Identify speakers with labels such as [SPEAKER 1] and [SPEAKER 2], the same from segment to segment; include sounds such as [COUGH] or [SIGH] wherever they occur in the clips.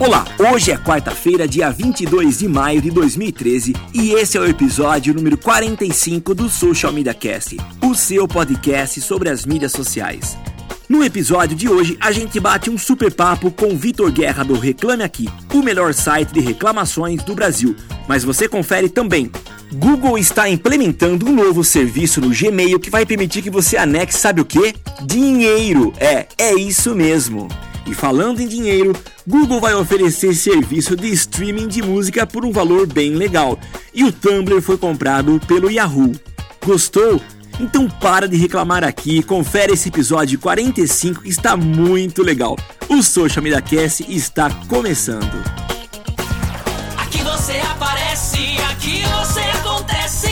[SPEAKER 1] Olá, hoje é quarta-feira, dia 22 de maio de 2013 e esse é o episódio número 45 do Social Media Cast, o seu podcast sobre as mídias sociais. No episódio de hoje, a gente bate um super papo com Vitor Guerra do Reclame Aqui, o melhor site de reclamações do Brasil. Mas você confere também. Google está implementando um novo serviço no Gmail que vai permitir que você anexe, sabe o que? Dinheiro! É, é isso mesmo! E falando em dinheiro, Google vai oferecer serviço de streaming de música por um valor bem legal. E o Tumblr foi comprado pelo Yahoo. Gostou? Então para de reclamar aqui e confere esse episódio 45 que está muito legal. O Social Media Cast está começando.
[SPEAKER 2] Aqui você aparece, aqui você acontece.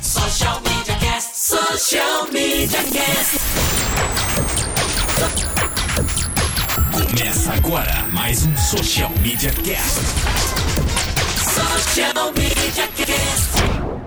[SPEAKER 2] Social Media Cast, Social Media Cast.
[SPEAKER 3] Começa agora mais um Social Media Cast.
[SPEAKER 2] Social Media Cast.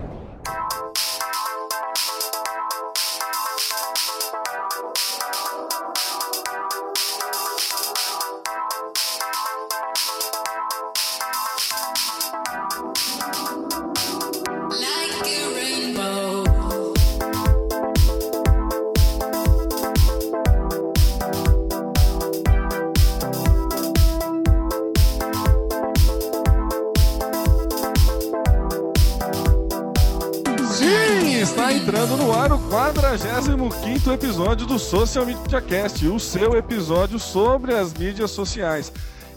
[SPEAKER 4] Ar o 45 episódio do Social Media Cast, o seu episódio sobre as mídias sociais.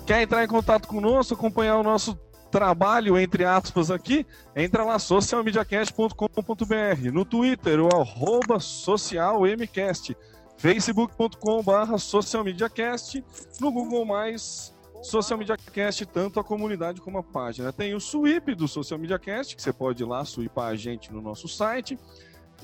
[SPEAKER 4] Quer entrar em contato conosco, acompanhar o nosso trabalho, entre aspas, aqui? Entra lá, socialmediacast.com.br, no Twitter, o arroba socialmcast, facebook.com.br socialmediacast, no Google+, Social Media Cast, tanto a comunidade como a página. Tem o sweep do Social Media Cast, que você pode ir lá sweepar a gente no nosso site.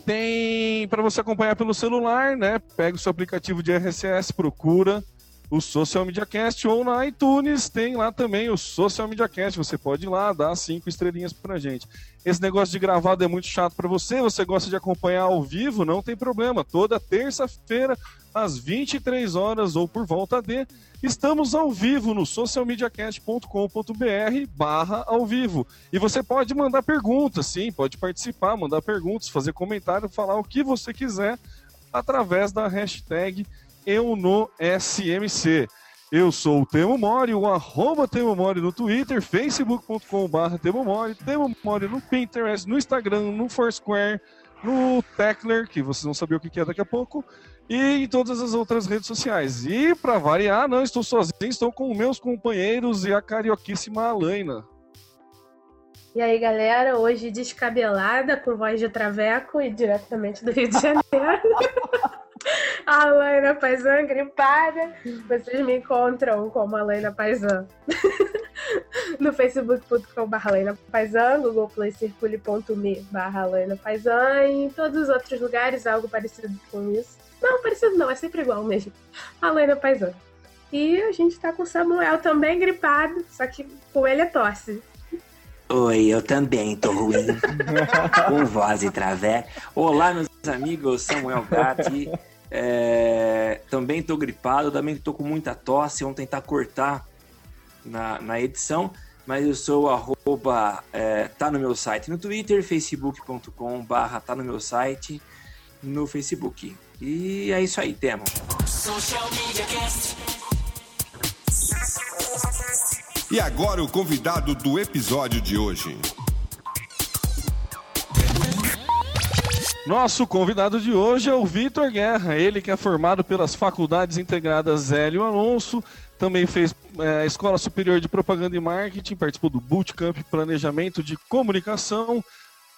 [SPEAKER 4] Tem para você acompanhar pelo celular, né? Pega o seu aplicativo de RSS, procura o Social Media Cast ou na iTunes tem lá também o Social Media Cast. Você pode ir lá dar cinco estrelinhas pra gente. Esse negócio de gravado é muito chato para você. Você gosta de acompanhar ao vivo? Não tem problema. Toda terça-feira às 23 horas ou por volta de Estamos ao vivo no socialmediacast.com.br barra ao vivo. E você pode mandar perguntas, sim, pode participar, mandar perguntas, fazer comentário, falar o que você quiser através da hashtag eu no SMC. Eu sou o Temo Mori, o arroba Temo Mori no Twitter, facebook.com.br Temo Mori, Temo Mori no Pinterest, no Instagram, no Foursquare, no Tecler, que vocês vão saber o que é daqui a pouco, e em todas as outras redes sociais. E para variar, não estou sozinho, estou com meus companheiros e a carioquíssima Alaina.
[SPEAKER 5] E aí, galera, hoje descabelada, com voz de traveco e diretamente do Rio de Janeiro. [LAUGHS] a Alaina Paisan gripada. Vocês me encontram como Alaina [LAUGHS] Paisan no facebook.com.br Alaina Paisan, Google Play Circule.me barra Alaina Paisan e em todos os outros lugares algo parecido com isso. Não, parecido não, é sempre igual mesmo. Alaina Paisan. E a gente tá com o Samuel também gripado, só que com ele é tosse.
[SPEAKER 6] Oi, eu também tô ruim. [LAUGHS] com voz e travé. Olá, meus amigos, Samuel Gatti. É, também tô gripado, também tô com muita tosse. Vamos tentar cortar na, na edição. Mas eu sou arroba, é, tá no meu site no Twitter, facebook.com barra tá no meu site no Facebook. E é isso aí, temo.
[SPEAKER 7] E agora o convidado do episódio de hoje.
[SPEAKER 4] Nosso convidado de hoje é o Vitor Guerra, ele que é formado pelas Faculdades Integradas Hélio Alonso, também fez é, Escola Superior de Propaganda e Marketing, participou do Bootcamp Planejamento de Comunicação,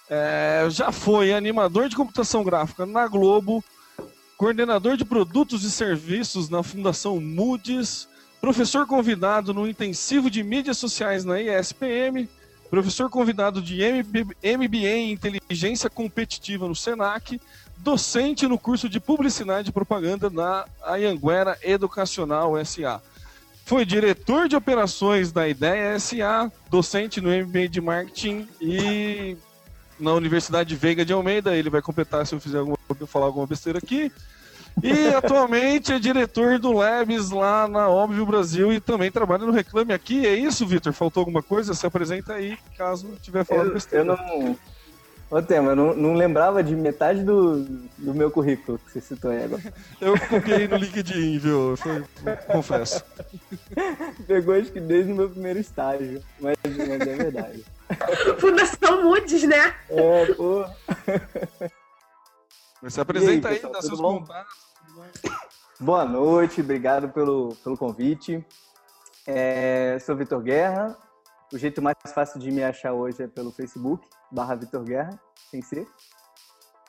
[SPEAKER 4] é, já foi animador de computação gráfica na Globo, coordenador de produtos e serviços na Fundação Moody's, professor convidado no intensivo de mídias sociais na ESPM, professor convidado de MBA em inteligência competitiva no SENAC, docente no curso de publicidade e propaganda na Anhanguera Educacional SA. Foi diretor de operações da Ideia SA, docente no MBA de marketing e na Universidade Veiga de Almeida. Ele vai completar se eu fizer alguma, falar alguma besteira aqui. E atualmente é diretor do Labs lá na Óbvio Brasil e também trabalha no Reclame Aqui. É isso, Vitor? Faltou alguma coisa? Se apresenta aí, caso tiver falado
[SPEAKER 8] Eu,
[SPEAKER 4] besteira.
[SPEAKER 8] eu não. Ô, Tema, eu não, não lembrava de metade do, do meu currículo que você citou aí agora.
[SPEAKER 4] Eu copiei no LinkedIn, viu? Foi, confesso.
[SPEAKER 8] Pegou acho que desde o meu primeiro estágio. Mas, mas é verdade.
[SPEAKER 5] Fundação Moody's, né?
[SPEAKER 8] É, pô.
[SPEAKER 4] Mas se apresenta
[SPEAKER 8] E aí,
[SPEAKER 4] aí,
[SPEAKER 8] pessoal,
[SPEAKER 4] dá seus
[SPEAKER 8] bom?
[SPEAKER 4] contatos.
[SPEAKER 8] Boa noite, obrigado pelo, pelo convite. É, sou Vitor Guerra. O jeito mais fácil de me achar hoje é pelo Facebook, barra Vitor Guerra, sem ser.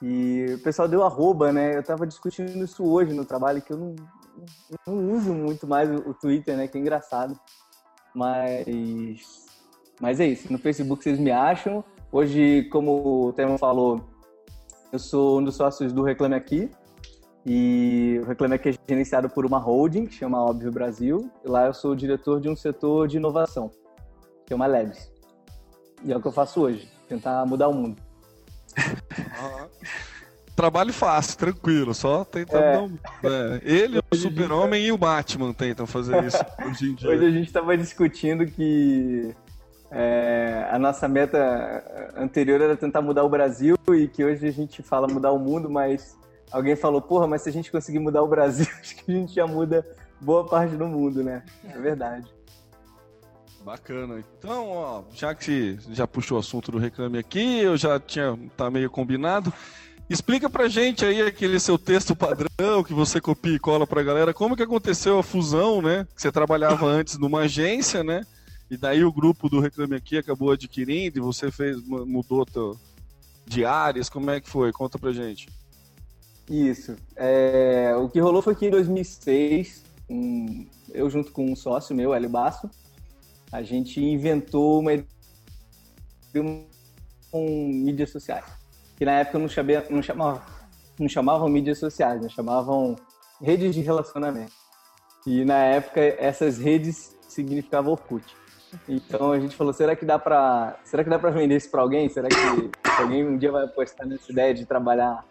[SPEAKER 8] E o pessoal deu arroba, né? Eu tava discutindo isso hoje no trabalho, que eu não, não uso muito mais o Twitter, né? Que é engraçado. Mas, mas é isso, no Facebook vocês me acham. Hoje, como o Temo falou, eu sou um dos sócios do Reclame Aqui, e o Reclame Aqui é gerenciado por uma holding, que chama Óbvio Brasil. E lá eu sou o diretor de um setor de inovação, que é uma Labs. E é o que eu faço hoje, tentar mudar o mundo.
[SPEAKER 4] Ah, Trabalho fácil, tranquilo, só tentando
[SPEAKER 8] É.
[SPEAKER 4] dar um- é, Ele, o Super-Homem e o Batman tentam fazer isso hoje em dia.
[SPEAKER 8] Hoje a gente estava discutindo que é, a nossa meta anterior era tentar mudar o Brasil e que hoje a gente fala mudar o mundo, mas alguém falou, porra, mas se a gente conseguir mudar o Brasil, [LAUGHS] acho que a gente já muda boa parte do mundo, né? É verdade.
[SPEAKER 4] Bacana. Então, ó, já que já puxou o assunto do reclame aqui, eu já tinha tá meio combinado. Explica pra gente aí aquele seu texto padrão que você copia e cola pra galera, como que aconteceu a fusão, né? Que você trabalhava antes numa agência, né? E daí o grupo do Reclame Aqui acabou adquirindo e você fez mudou teu de áreas, como é que foi? Conta pra gente.
[SPEAKER 8] Isso. É, o que rolou foi que em 2006, um- eu junto com um sócio meu, Hélio Basso, a gente inventou uma com mídias sociais. Que na época não, chamava, não, chamava, não chamavam mídias sociais, né? chamavam redes de relacionamento. E na época essas redes significavam Orkut. Então a gente falou, será que dá pra, será que dá pra vender isso pra alguém? Será que alguém um dia vai apostar nessa ideia de trabalhar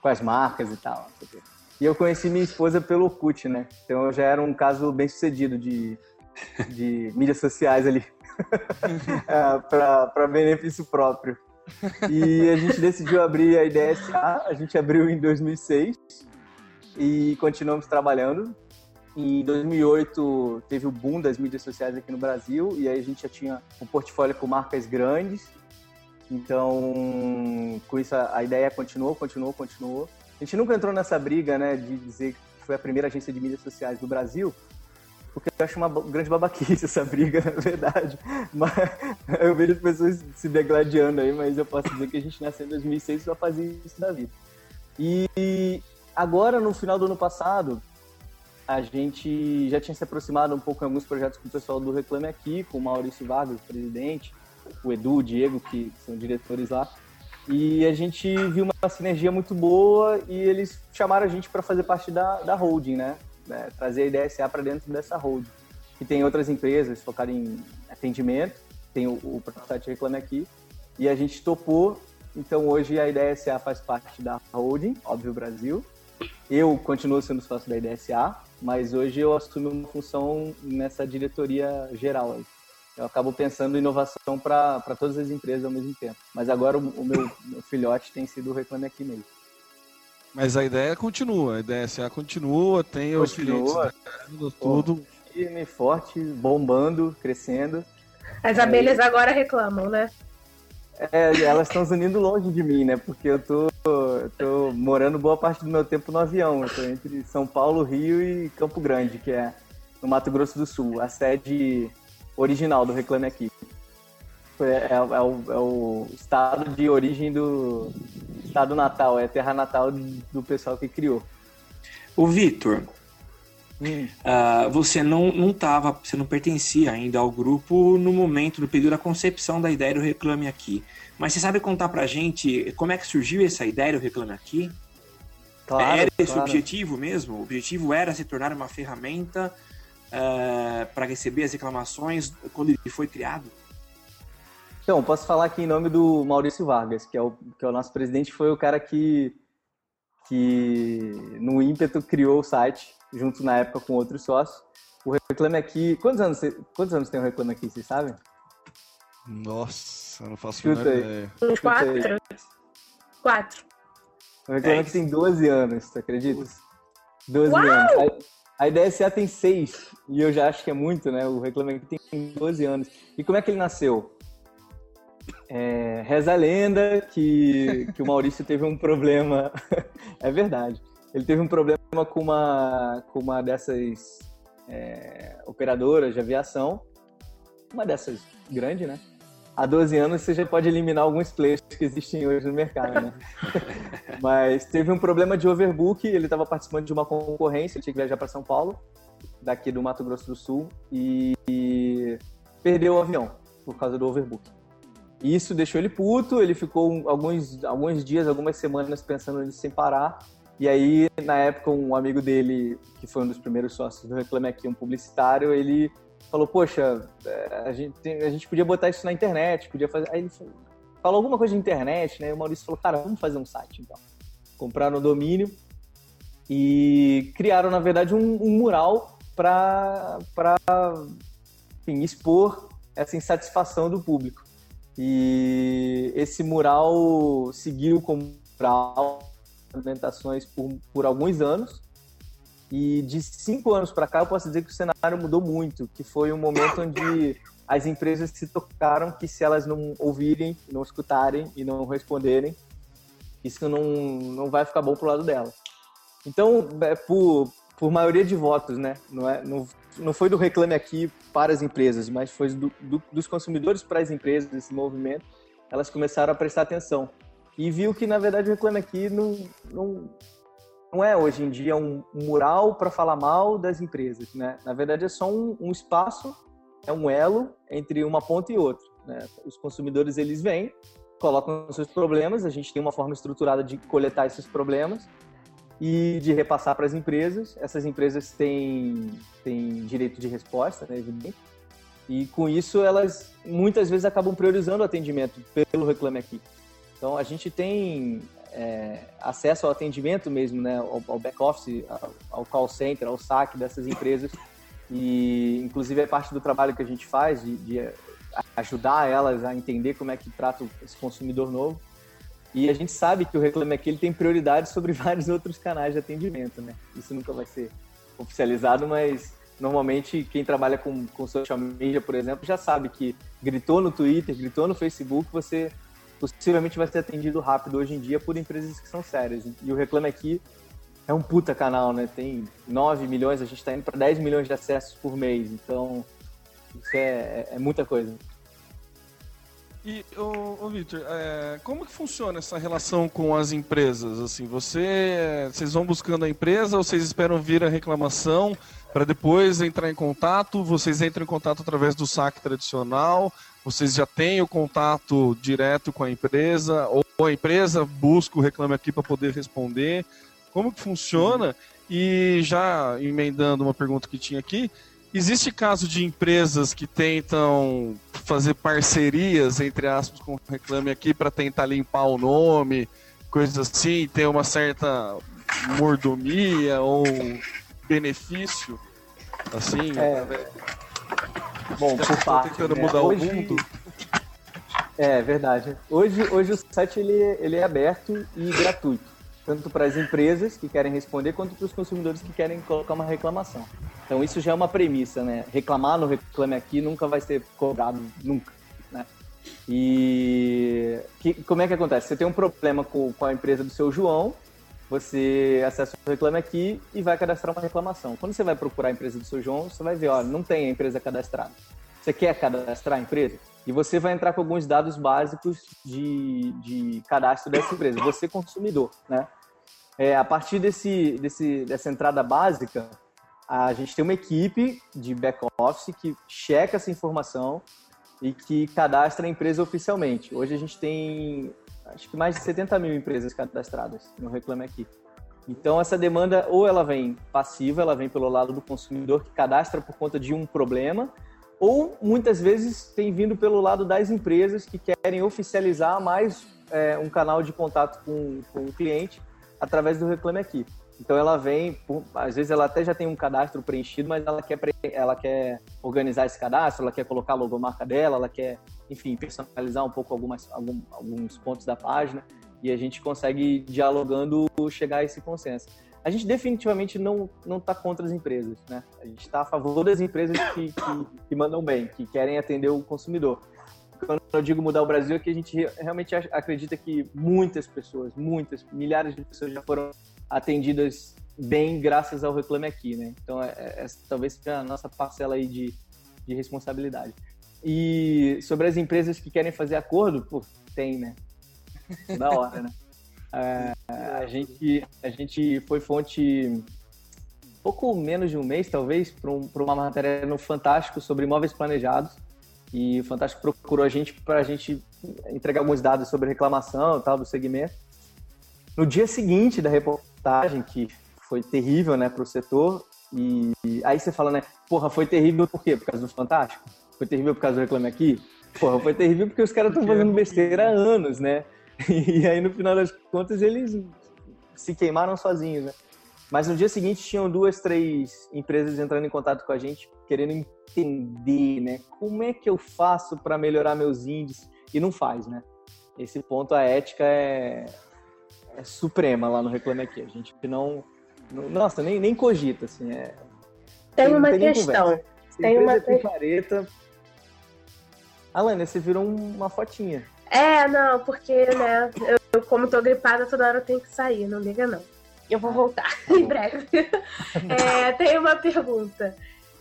[SPEAKER 8] com as marcas e tal? E eu conheci minha esposa pelo Orkut, né? Então eu já era um caso bem sucedido de, [LAUGHS] de mídias sociais ali. [LAUGHS] para benefício próprio. E a gente decidiu abrir a IDSA, a gente abriu em 2006 e continuamos trabalhando. Em 2008 teve o boom das mídias sociais aqui no Brasil e aí a gente já tinha um portfólio com marcas grandes. Então, com isso a ideia continuou, continuou, continuou. A gente nunca entrou nessa briga, né, de dizer que foi a primeira agência de mídias sociais do Brasil, porque eu acho uma grande babaquice essa briga, [LAUGHS] na verdade. Mas eu vejo as pessoas se degladiando aí, mas eu posso dizer que a gente nasceu em 2006 e só fazia isso da vida. E agora, no final do ano passado, a gente já tinha se aproximado um pouco em alguns projetos com o pessoal do Reclame Aqui, com o Maurício Vargas, presidente, o Edu, o Diego, que são diretores lá. E a gente viu uma sinergia muito boa e eles chamaram a gente para fazer parte da, da holding, né? né? Trazer a IDSA para dentro dessa holding. Que tem outras empresas focadas em atendimento, tem o, o próprio Reclame Aqui. E a gente topou, então hoje a IDSA faz parte da holding, óbvio Brasil. Eu continuo sendo sócio da IDSA, mas hoje eu assumo uma função nessa diretoria geral aí. Eu acabo pensando em inovação para todas as empresas ao mesmo tempo. Mas agora o, o meu, meu filhote tem sido o Reclame Aqui mesmo.
[SPEAKER 4] Mas a ideia continua, a ideia SA continua, tem os
[SPEAKER 8] Continua.
[SPEAKER 4] clientes, tudo.
[SPEAKER 8] Firme, forte, bombando, crescendo.
[SPEAKER 5] As abelhas agora reclamam, né?
[SPEAKER 8] É, elas estão zunindo longe de mim, né? Porque eu tô, eu tô morando boa parte do meu tempo no avião. Eu tô entre São Paulo, Rio e Campo Grande, que é no Mato Grosso do Sul, a sede original do Reclame Aqui. Foi- É, é o, é o estado de origem do estado natal, é a terra natal do pessoal que criou.
[SPEAKER 6] O Vitor, Uh, você não não tava, você não pertencia ainda ao grupo no momento, no período da concepção da ideia do Reclame Aqui. Mas você sabe contar pra gente como é que surgiu essa ideia do Reclame Aqui?
[SPEAKER 8] Claro,
[SPEAKER 6] era esse o
[SPEAKER 8] claro.
[SPEAKER 6] objetivo mesmo? O objetivo era se tornar uma ferramenta uh, para receber as reclamações quando ele foi criado?
[SPEAKER 8] Então, posso falar aqui em nome do Maurício Vargas, que é o, que é o nosso presidente, foi o cara que, que no ímpeto criou o site, junto na época com outros sócios. O Reclame Aqui. Quantos anos, quantos anos tem o Reclame Aqui, vocês sabem?
[SPEAKER 4] Nossa, eu não faço
[SPEAKER 8] Chuta
[SPEAKER 4] ideia.
[SPEAKER 5] Uns quatro. Quatro.
[SPEAKER 8] O Reclame Aqui
[SPEAKER 6] Dez.
[SPEAKER 8] tem 12 anos, você acredita? 12
[SPEAKER 5] Uau!
[SPEAKER 8] anos. A, IDSA tem 6, e eu já acho que é muito, né? O Reclame Aqui tem 12 anos. E como é que ele nasceu? É, reza a lenda que, que o Maurício teve um problema. [LAUGHS] é verdade. Ele teve um problema com uma, com uma dessas é, operadoras de aviação. Uma dessas grande, né? Há 12 anos você já pode eliminar alguns players que existem hoje no mercado, né? [LAUGHS] Mas teve um problema de overbook, ele estava participando de uma concorrência, ele tinha que viajar para São Paulo, daqui do Mato Grosso do Sul, e, e perdeu o avião por causa do overbook. E isso deixou ele puto, ele ficou alguns, alguns dias, algumas semanas pensando nisso sem parar. E aí, na época, um amigo dele, que foi um dos primeiros sócios do Reclame Aqui, um publicitário, ele falou, poxa, é, a gente, a gente podia botar isso na internet, podia fazer... Aí ele falou, falou alguma coisa de internet, né? E o Maurício falou, cara, vamos fazer um site, então. Compraram o domínio e criaram, na verdade, um, um mural para expor essa insatisfação do público. E esse mural seguiu como mural apresentações por, por alguns anos. E de cinco anos para cá, eu posso dizer que o cenário mudou muito, que foi um momento onde as empresas se tocaram que se elas não ouvirem, não escutarem e não responderem, isso não, não vai ficar bom pro lado delas. Então, é por, por maioria de votos, né? Não, é, não, não foi do Reclame Aqui para as empresas, mas foi do, do- dos consumidores para as empresas, esse movimento, elas começaram a prestar atenção. E viu que, na verdade, o Reclame Aqui não, não, não é hoje em dia um, mural para falar mal das empresas, né? Na verdade, é só um, um espaço, é um elo entre uma ponta e outra. Né? Os consumidores, eles vêm, colocam seus problemas, a gente tem uma forma estruturada de coletar esses problemas e de repassar para as empresas. Essas empresas têm, têm direito de resposta, né, evidente. E com isso elas muitas vezes acabam priorizando o atendimento pelo Reclame Aqui. Então a gente tem é, acesso ao atendimento mesmo, né, ao, ao back-office, ao, ao call center, ao saque dessas empresas. E inclusive é parte do trabalho que a gente faz de, de ajudar elas a entender como é que trata esse consumidor novo. E a gente sabe que o Reclame Aqui ele tem prioridade sobre [LAUGHS] vários outros canais de atendimento, né? Isso nunca vai ser oficializado, mas normalmente quem trabalha com, com social media, por exemplo, já sabe que gritou no Twitter, gritou no Facebook, você possivelmente vai ser atendido rápido hoje em dia por empresas que são sérias. E o Reclame Aqui é um puta canal, né? Tem 9 milhões, a gente está indo para 10 milhões de acessos por mês, então isso é, é muita coisa.
[SPEAKER 4] E, ô, ô Victor, é, como que funciona essa relação com as empresas? Assim, você, vocês vão buscando a empresa ou vocês esperam vir a reclamação para depois entrar em contato? Vocês entram em contato através do saque tradicional? Vocês já têm o contato direto com a empresa? Ou a empresa busca o reclame aqui para poder responder? Como que funciona? E já emendando uma pergunta que tinha aqui, Existe caso de empresas que tentam fazer parcerias, entre aspas, com o Reclame Aqui para tentar limpar o nome, coisas assim, ter uma certa mordomia ou benefício, assim,
[SPEAKER 8] É, Bom, por parte,
[SPEAKER 4] tentando
[SPEAKER 8] né?
[SPEAKER 4] mudar
[SPEAKER 8] Hoje-
[SPEAKER 4] o mundo.
[SPEAKER 8] É verdade. Hoje, hoje o site ele, ele é aberto e gratuito, tanto para as empresas que querem responder quanto para os consumidores que querem colocar uma reclamação. Então isso já é uma premissa, né? Reclamar no Reclame Aqui nunca vai ser cobrado, nunca, né? E que, como é que acontece? Você tem um problema com, com a empresa do seu João, você acessa o Reclame Aqui e vai cadastrar uma reclamação. Quando você vai procurar a empresa do seu João, você vai ver, olha, não tem a empresa cadastrada. Você quer cadastrar a empresa? E você vai entrar com alguns dados básicos de, de cadastro dessa empresa, você consumidor, né? É, a partir desse, desse, dessa entrada básica, a gente tem uma equipe de back-office que checa essa informação e que cadastra a empresa oficialmente. Hoje a gente tem, acho que mais de 70 mil empresas cadastradas no Reclame Aqui. Então, essa demanda, ou ela vem passiva, ela vem pelo lado do consumidor que cadastra por conta de um problema, ou muitas vezes tem vindo pelo lado das empresas que querem oficializar mais é, um canal de contato com, com o cliente através do Reclame Aqui. Então ela vem, por, às vezes ela até já tem um cadastro preenchido, mas ela quer, ela quer organizar esse cadastro, ela quer colocar a logomarca dela, ela quer, enfim, personalizar um pouco algumas, algum, alguns pontos da página e a gente consegue, dialogando, chegar a esse consenso. A gente definitivamente não está contra as empresas, né? A gente está a favor das empresas que, que, que mandam bem, que querem atender o consumidor quando eu digo mudar o Brasil, é que a gente realmente acredita que muitas pessoas, muitas, milhares de pessoas já foram atendidas bem graças ao Reclame Aqui, né? Então, é, é, talvez seja a nossa parcela aí de, de responsabilidade. E sobre as empresas que querem fazer acordo, pô, tem, né? Da hora, né? [LAUGHS] É, a, gente, a gente foi fonte pouco menos de um mês, talvez, para um, uma matéria no Fantástico sobre imóveis planejados. E o Fantástico procurou a gente para a gente entregar alguns dados sobre reclamação e tal do segmento. No dia seguinte da reportagem, que foi terrível, né, para o setor, e aí você fala, né, porra, foi terrível por quê? Por causa do Fantástico? Foi terrível por causa do Reclame Aqui? Porra, foi terrível porque os caras estão fazendo besteira há anos, né? [LAUGHS] E aí, no final das contas, eles se queimaram sozinhos, né? Mas no dia seguinte tinham duas, três empresas entrando em contato com a gente, querendo entender, né? Como é que eu faço para melhorar meus índices? E não faz, né? Esse ponto, a ética é, é suprema lá no Reclame Aqui. A gente não, não nossa, nem, nem cogita, assim. É,
[SPEAKER 5] tem uma tem questão. Tem uma
[SPEAKER 8] picareta. Alana, você virou uma fotinha.
[SPEAKER 5] É, não, porque, né, eu, como tô gripada, toda hora eu tenho que sair, não liga não. Eu vou voltar tá em breve. [LAUGHS] É, tem uma pergunta.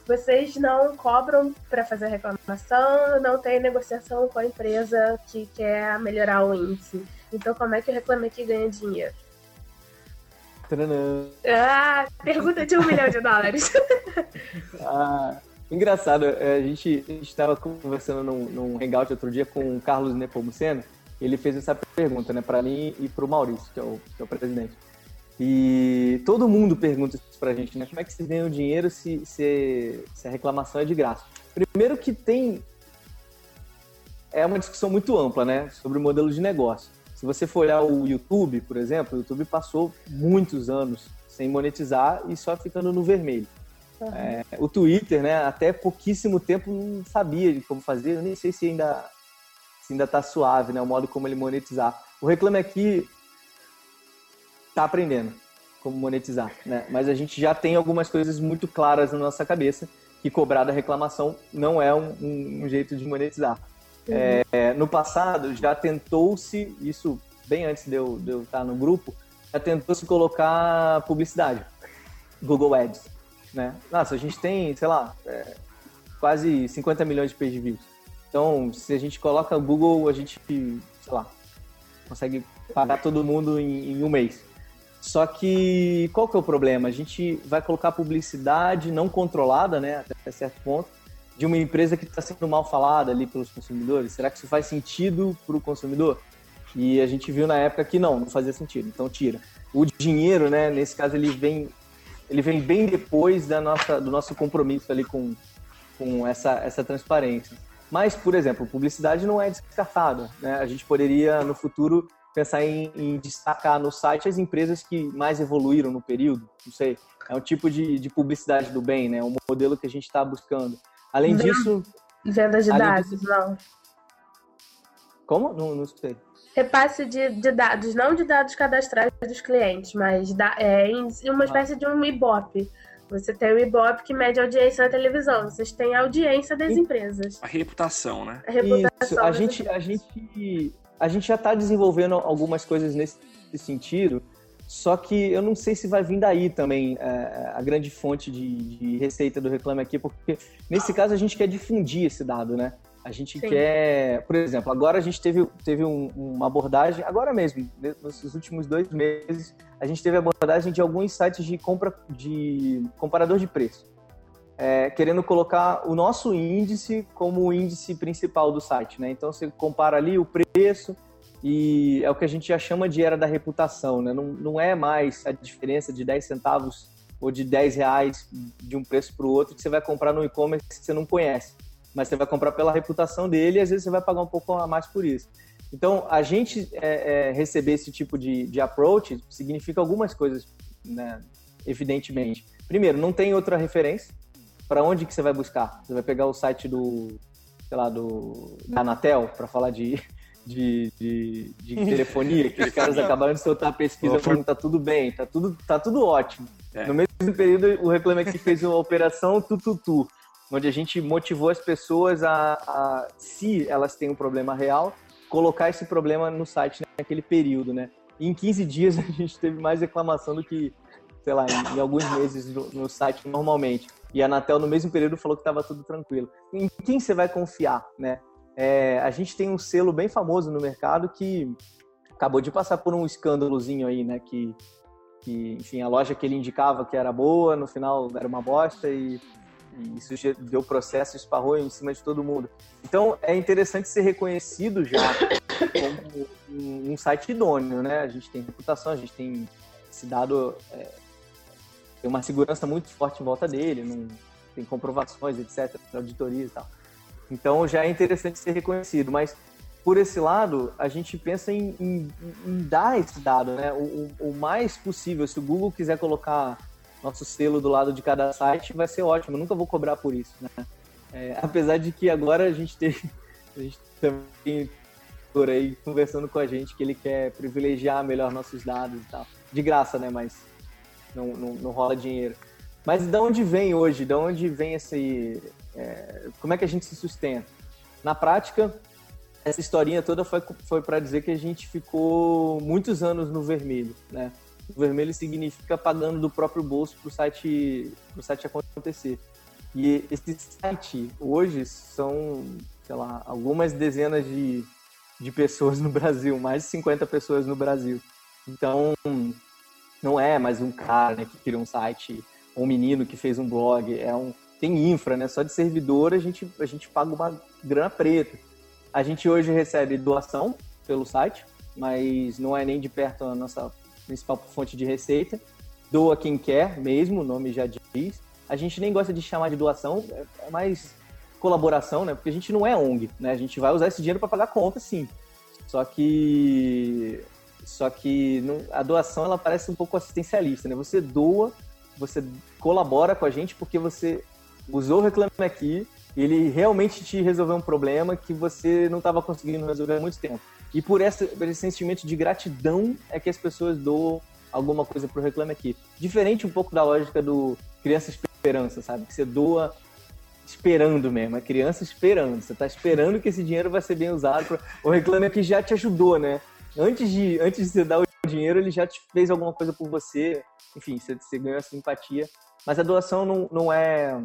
[SPEAKER 5] Vocês não cobram para fazer reclamação, não tem negociação com a empresa que quer melhorar o índice. Então, como é que o Reclame Aqui ganha dinheiro? Ah, pergunta de um milhão de dólares. [LAUGHS]
[SPEAKER 8] ah, engraçado, é, a gente estava conversando num, num hangout outro dia com o Carlos Nepomuceno. Ele fez essa pergunta, né, para mim e para o Maurício, que é o, que é o presidente. E todo mundo pergunta isso pra gente, né? Como é que vocês ganham dinheiro se, se, se a reclamação é de graça? Primeiro que tem... É uma discussão muito ampla, né? Sobre o modelo de negócio. Se você for olhar o YouTube, por exemplo, o YouTube passou muitos anos sem monetizar e só ficando no vermelho. Uhum. É, o Twitter, né, até pouquíssimo tempo não sabia de como fazer, eu nem sei se ainda se ainda tá suave, né, o modo como ele monetizar. O Reclame Aqui está aprendendo como monetizar, né? Mas a gente já tem algumas coisas muito claras na nossa cabeça que cobrar da reclamação não é um, um, um jeito de monetizar. Uhum. É, no passado já tentou-se, isso bem antes de eu, de eu estar no grupo, já tentou-se colocar publicidade, Google Ads, né? Nossa, a gente tem, sei lá, é, quase 50 milhões de page views. Então, se a gente coloca Google, a gente, sei lá, consegue pagar todo mundo em, em um mês. Só que qual que é o problema? A gente vai colocar publicidade não controlada, né, até certo ponto, de uma empresa que está sendo mal falada ali pelos consumidores. Será que isso faz sentido para o consumidor? E a gente viu na época que não, não fazia sentido. Então tira. O dinheiro, né, nesse caso ele vem, ele vem bem depois da nossa, do nosso compromisso ali com, com essa, essa transparência. Mas, por exemplo, publicidade não é descartada. Né? A gente poderia, no futuro, pensar em, em, destacar no site as empresas que mais evoluíram no período. Não sei. É um tipo de, de publicidade do bem, né? Um modelo que a gente está buscando. Além disso.
[SPEAKER 5] Venda de dados, disso... não.
[SPEAKER 8] Como? Não, não sei.
[SPEAKER 5] Repasse de, de, dados, não de dados cadastrais dos clientes, mas da, é, em uma espécie ah. de um Ibope. Você tem o Ibope que mede a audiência na televisão. Vocês têm a audiência das e... empresas.
[SPEAKER 6] A reputação, né?
[SPEAKER 8] A reputação. Isso. A gente, a gente a gente já está desenvolvendo algumas coisas nesse sentido, só que eu não sei se vai vir daí também é, a grande fonte de, de, receita do Reclame Aqui, porque nesse caso a gente quer difundir esse dado, né? A gente
[SPEAKER 5] Sim.
[SPEAKER 8] quer, por exemplo, agora a gente teve, teve um- uma abordagem, agora mesmo, ne- nesses últimos dois meses, a gente teve abordagem de alguns sites de compra de comparador de preço. É, querendo colocar o nosso índice como o índice principal do site, né? Então você compara ali o preço e é o que a gente já chama de era da reputação, né? Não, não é mais a diferença de 10 centavos ou de 10 reais de um preço para o outro que você vai comprar no e-commerce que você não conhece. Mas você vai comprar pela reputação dele e às vezes você vai pagar um pouco a mais por isso. Então, a gente é, é, receber esse tipo de, de approach significa algumas coisas, né? evidentemente. Primeiro, não tem outra referência. Para onde que você vai buscar? Você vai pegar o site do, sei lá, do da Anatel para falar de, de, de, de [LAUGHS] telefonia, que os caras acabaram de soltar a pesquisa falando que tá tudo bem, tá tudo, tá tudo ótimo.
[SPEAKER 6] É.
[SPEAKER 8] No mesmo período, o Reclame Aqui fez uma operação Tututu, onde a gente motivou as pessoas a, a, se elas têm um problema real, colocar esse problema no site naquele período, né? E em 15 dias [LAUGHS] a gente teve mais reclamação do que, sei lá, em, em alguns meses no, no site normalmente. E a Anatel, no mesmo período, falou que estava tudo tranquilo. Em quem você vai confiar, né? É, a gente tem um selo bem famoso no mercado que acabou de passar por um escândalozinho aí, né? Que, que enfim, a loja que ele indicava que era boa, no final era uma bosta e, isso deu processo, esparrou em cima de todo mundo. Então, é interessante ser reconhecido já como um, site idôneo, né? A gente tem reputação, a gente tem esse dado, é, tem uma segurança muito forte em volta dele, não tem comprovações, etc, auditorias e tal. Então, já é interessante ser reconhecido, mas por esse lado, a gente pensa em, em- em dar esse dado, né? O- o mais possível. Se o Google quiser colocar nosso selo do lado de cada site, vai ser ótimo. Eu nunca vou cobrar por isso, né? É, apesar de que agora a gente tem, a gente também por aí conversando com a gente que ele quer privilegiar melhor nossos dados e tal. De graça, né? Mas não, não, não rola dinheiro. Mas de onde vem hoje? De onde vem esse. é, como é que a gente se sustenta? Na prática, essa historinha toda foi, foi para dizer que a gente ficou muitos anos no vermelho, né? Vermelho significa pagando do próprio bolso para o site, pro site acontecer. E esse site hoje são, sei lá, algumas dezenas de, de pessoas no Brasil, mais de 50 pessoas no Brasil. Então, não é mais um cara né, que cria um site, um menino que fez um blog, é um tem infra, né? Só de servidor a gente a gente paga uma grana preta. A gente hoje recebe doação pelo site, mas não é nem de perto a nossa principal fonte de receita. Doa quem quer mesmo, o nome já diz. A gente nem gosta de chamar de doação, é é mais colaboração, né? Porque a gente não é ONG, né? A gente vai usar esse dinheiro para pagar conta, sim. Só que só que a doação ela parece um pouco assistencialista, né? Você doa, você colabora com a gente porque você usou o Reclame Aqui ele realmente te resolveu um problema que você não estava conseguindo resolver há muito tempo. E por, por esse sentimento de gratidão é que as pessoas doam alguma coisa pro Reclame Aqui. Diferente um pouco da lógica do Criança Esperança, sabe? Que você doa esperando mesmo, é criança esperando. Você tá esperando que esse dinheiro vai ser bem usado. Pra... O Reclame Aqui já te ajudou, né? Antes de, antes de você dar o dinheiro, ele já te fez alguma coisa por você. Enfim, você, você ganhou a simpatia. Mas a doação não, não é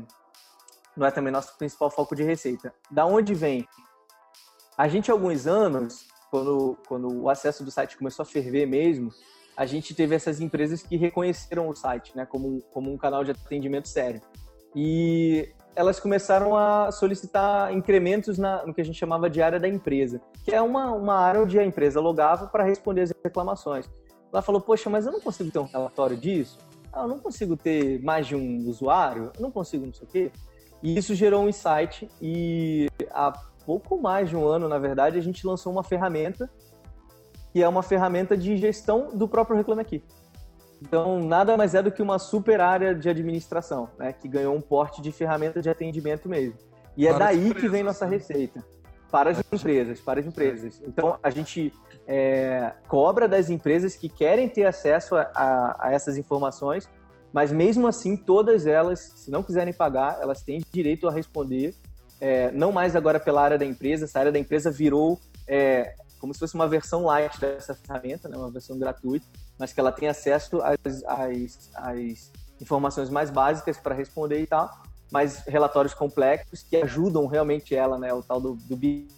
[SPEAKER 8] não é também nosso principal foco de receita. Da onde vem? A gente, há alguns anos, quando, quando o acesso do site começou a ferver mesmo, a gente teve essas empresas que reconheceram o site né, como, como um canal de atendimento sério. E elas começaram a solicitar incrementos na, no que a gente chamava de área da empresa, que é uma, uma área onde a empresa logava para responder as reclamações. Ela falou, poxa, mas eu não consigo ter um relatório disso? Ah, eu não consigo ter mais de um usuário? Eu não consigo não sei o quê? E isso gerou um insight e há pouco mais de um ano, na verdade, a gente lançou uma ferramenta que é uma ferramenta de gestão do próprio Reclame Aqui. Então, nada mais é do que uma super área de administração, né, que ganhou um porte de ferramenta de atendimento mesmo. E é
[SPEAKER 4] Para as
[SPEAKER 8] daí que
[SPEAKER 4] empresas,
[SPEAKER 8] vem nossa
[SPEAKER 4] né?
[SPEAKER 8] receita. Para as empresas, para as empresas. Então, a gente é, cobra das empresas que querem ter acesso a, a- a essas informações, mas mesmo assim, todas elas, se não quiserem pagar, elas têm direito a responder, é, não mais agora pela área da empresa, essa área da empresa virou é, como se fosse uma versão light dessa ferramenta, né, uma versão gratuita, mas que ela tem acesso às, às, às informações mais básicas para responder e tal. mas relatórios complexos que ajudam realmente ela, né? O tal do, do BI,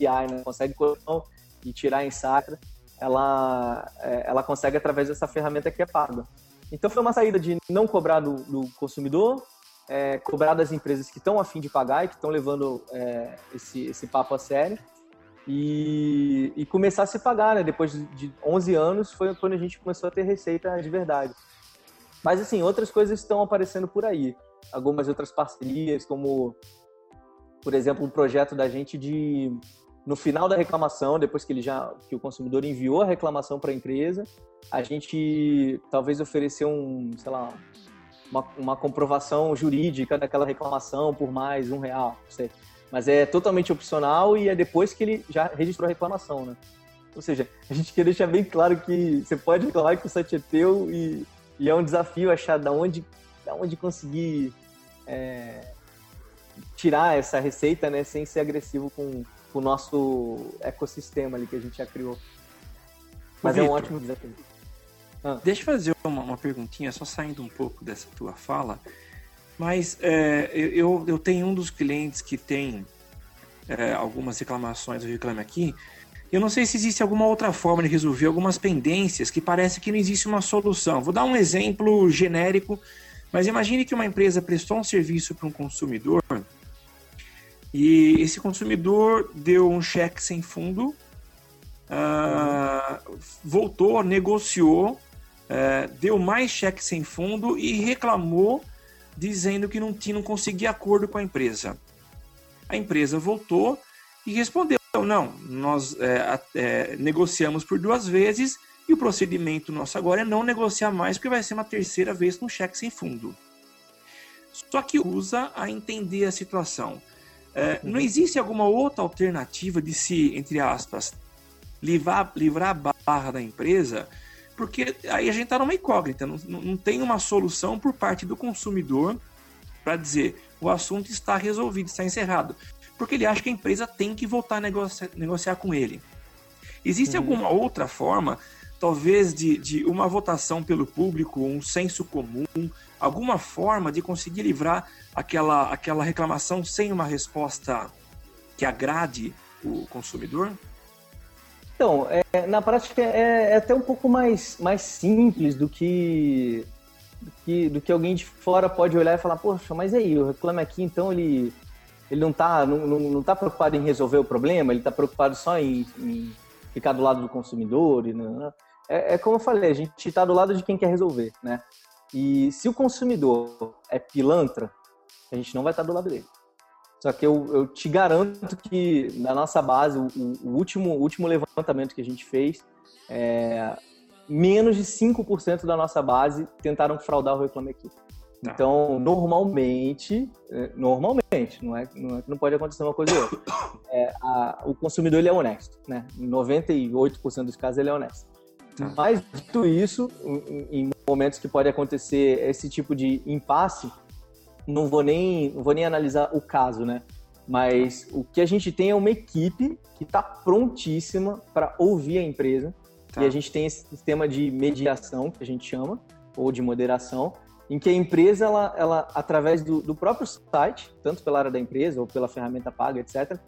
[SPEAKER 8] né? Consegue e tirar em sacra, ela, é, ela consegue através dessa ferramenta que é paga. Então foi uma saída de não cobrar do, do consumidor, é, cobrar das empresas que estão afim de pagar e que estão levando é, esse, esse papo a sério e, e, começar a se pagar, né? Depois de 11 anos foi quando a gente começou a ter receita de verdade. Mas assim, outras coisas estão aparecendo por aí. Algumas outras parcerias, como por exemplo, um projeto da gente de no final da reclamação, depois que ele já que o consumidor enviou a reclamação para a empresa, a gente talvez oferecer um, sei lá, uma, uma, comprovação jurídica daquela reclamação por mais um real, não sei. Mas é totalmente opcional e é depois que ele já registrou a reclamação, né? Ou seja, a gente quer deixar bem claro que você pode reclamar que o site é teu e, e é um desafio achar da onde, da onde conseguir é, tirar essa receita, né, sem ser agressivo com, o nosso ecossistema ali que a gente já criou. Mas Ô, é um ótimo desafio.
[SPEAKER 6] Ah. Deixa eu fazer uma, uma, perguntinha, só saindo um pouco dessa tua fala. Mas é, eu, eu tenho um dos clientes que tem é, algumas reclamações, eu reclamo aqui. Eu não sei se existe alguma outra forma de resolver algumas pendências que parece que não existe uma solução. Vou dar um exemplo genérico, mas imagine que uma empresa prestou um serviço para um consumidor e esse consumidor deu um cheque sem fundo, uh, voltou, negociou, uh, deu mais cheque sem fundo e reclamou, dizendo que não, tinha, não conseguia acordo com a empresa. A empresa voltou e respondeu: não, nós é, é, negociamos por duas vezes e o procedimento nosso agora é não negociar mais, porque vai ser uma terceira vez com cheque sem fundo. Só que usa a entender a situação. É, não existe alguma outra alternativa de se, entre aspas, livrar, livrar a barra da empresa? Porque aí a gente está numa incógnita, não, não tem uma solução por parte do consumidor para dizer o assunto está resolvido, está encerrado. Porque ele acha que a empresa tem que voltar a negociar, negociar com ele. Existe uhum. alguma outra forma, talvez de, de uma votação pelo público, um senso comum, alguma forma de conseguir livrar aquela, aquela reclamação sem uma resposta que agrade o consumidor?
[SPEAKER 8] Então, é, na prática é, é, até um pouco mais, mais simples do que, do que, do que alguém de fora pode olhar e falar, poxa, mas aí, o Reclame Aqui, então ele, ele não está não, não, não tá preocupado em resolver o problema, ele está preocupado só em, em, ficar do lado do consumidor. E, né? é, é como eu falei, a gente está do lado de quem quer resolver, né? E se o consumidor é pilantra, a gente não vai estar do lado dele. Só que eu, eu te garanto que na nossa base, o, o último, último levantamento que a gente fez, é, menos de 5% da nossa base tentaram fraudar o Reclame Aqui. Tá. Então, normalmente, é, normalmente, não é, não é que não pode acontecer uma coisa ou outra. É, a, o consumidor ele é honesto, né? Em 98% dos casos ele é honesto. Tá. Mas, dito isso, em, em momentos que pode acontecer esse tipo de impasse, não vou nem, não vou nem analisar o caso, né? Mas o que a gente tem é uma equipe que está prontíssima para ouvir a empresa. Tá. E a gente tem esse sistema de mediação, que a gente chama, ou de moderação, em que a empresa, ela, ela através do, do próprio site, tanto pela área da empresa ou pela ferramenta paga, etc.,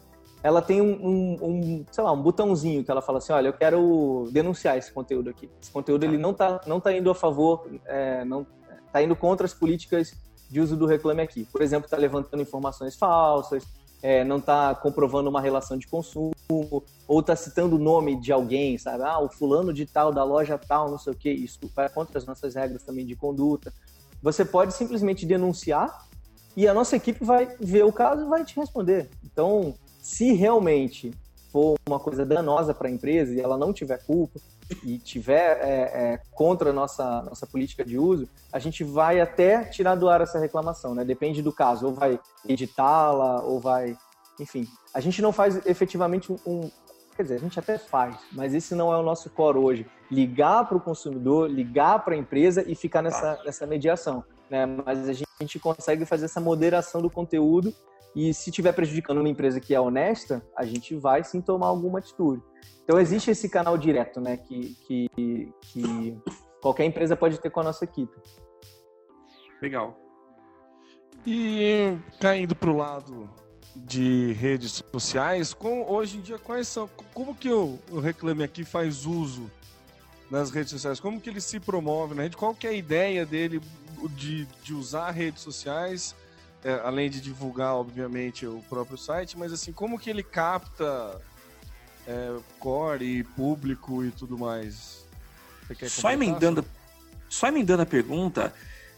[SPEAKER 8] ela tem um, um, um, sei lá, um botãozinho que ela fala assim, olha, eu quero denunciar esse conteúdo aqui. Esse conteúdo ele não tá, não tá indo a favor, é, não tá indo contra as políticas de uso do Reclame Aqui. Por exemplo, está levantando informações falsas, é, não está comprovando uma relação de consumo, ou está citando o nome de alguém, sabe? Ah, o fulano de tal, da loja tal, não sei o que, isso vai contra as nossas regras também de conduta. Você pode simplesmente denunciar e a nossa equipe vai ver o caso e vai te responder. Então, se realmente for uma coisa danosa para a empresa e ela não tiver culpa, e tiver é, é, contra a nossa, nossa política de uso, a gente vai até tirar do ar essa reclamação, né? Depende do caso, ou vai editá-la, ou vai. Enfim, a gente não faz efetivamente um. Quer dizer, a gente até faz, mas esse não é o nosso core hoje. Ligar para o consumidor, ligar para a empresa e ficar nessa, nessa mediação. Né? Mas a gente consegue fazer essa moderação do conteúdo e se estiver prejudicando uma empresa que é honesta, a gente vai sim tomar alguma atitude. Então existe esse canal direto, né, que, que, que qualquer empresa pode ter com a nossa equipe.
[SPEAKER 6] Legal.
[SPEAKER 4] E caindo para o lado de redes sociais, com, hoje em dia quais são, como que o, o Reclame Aqui faz uso nas redes sociais? Como que ele se promove na rede? Qual que é a ideia dele de, de usar redes sociais, é, além de divulgar, obviamente, o próprio site, mas assim, como que ele capta é, core e público e tudo mais?
[SPEAKER 6] Só emendando, só emendando a pergunta,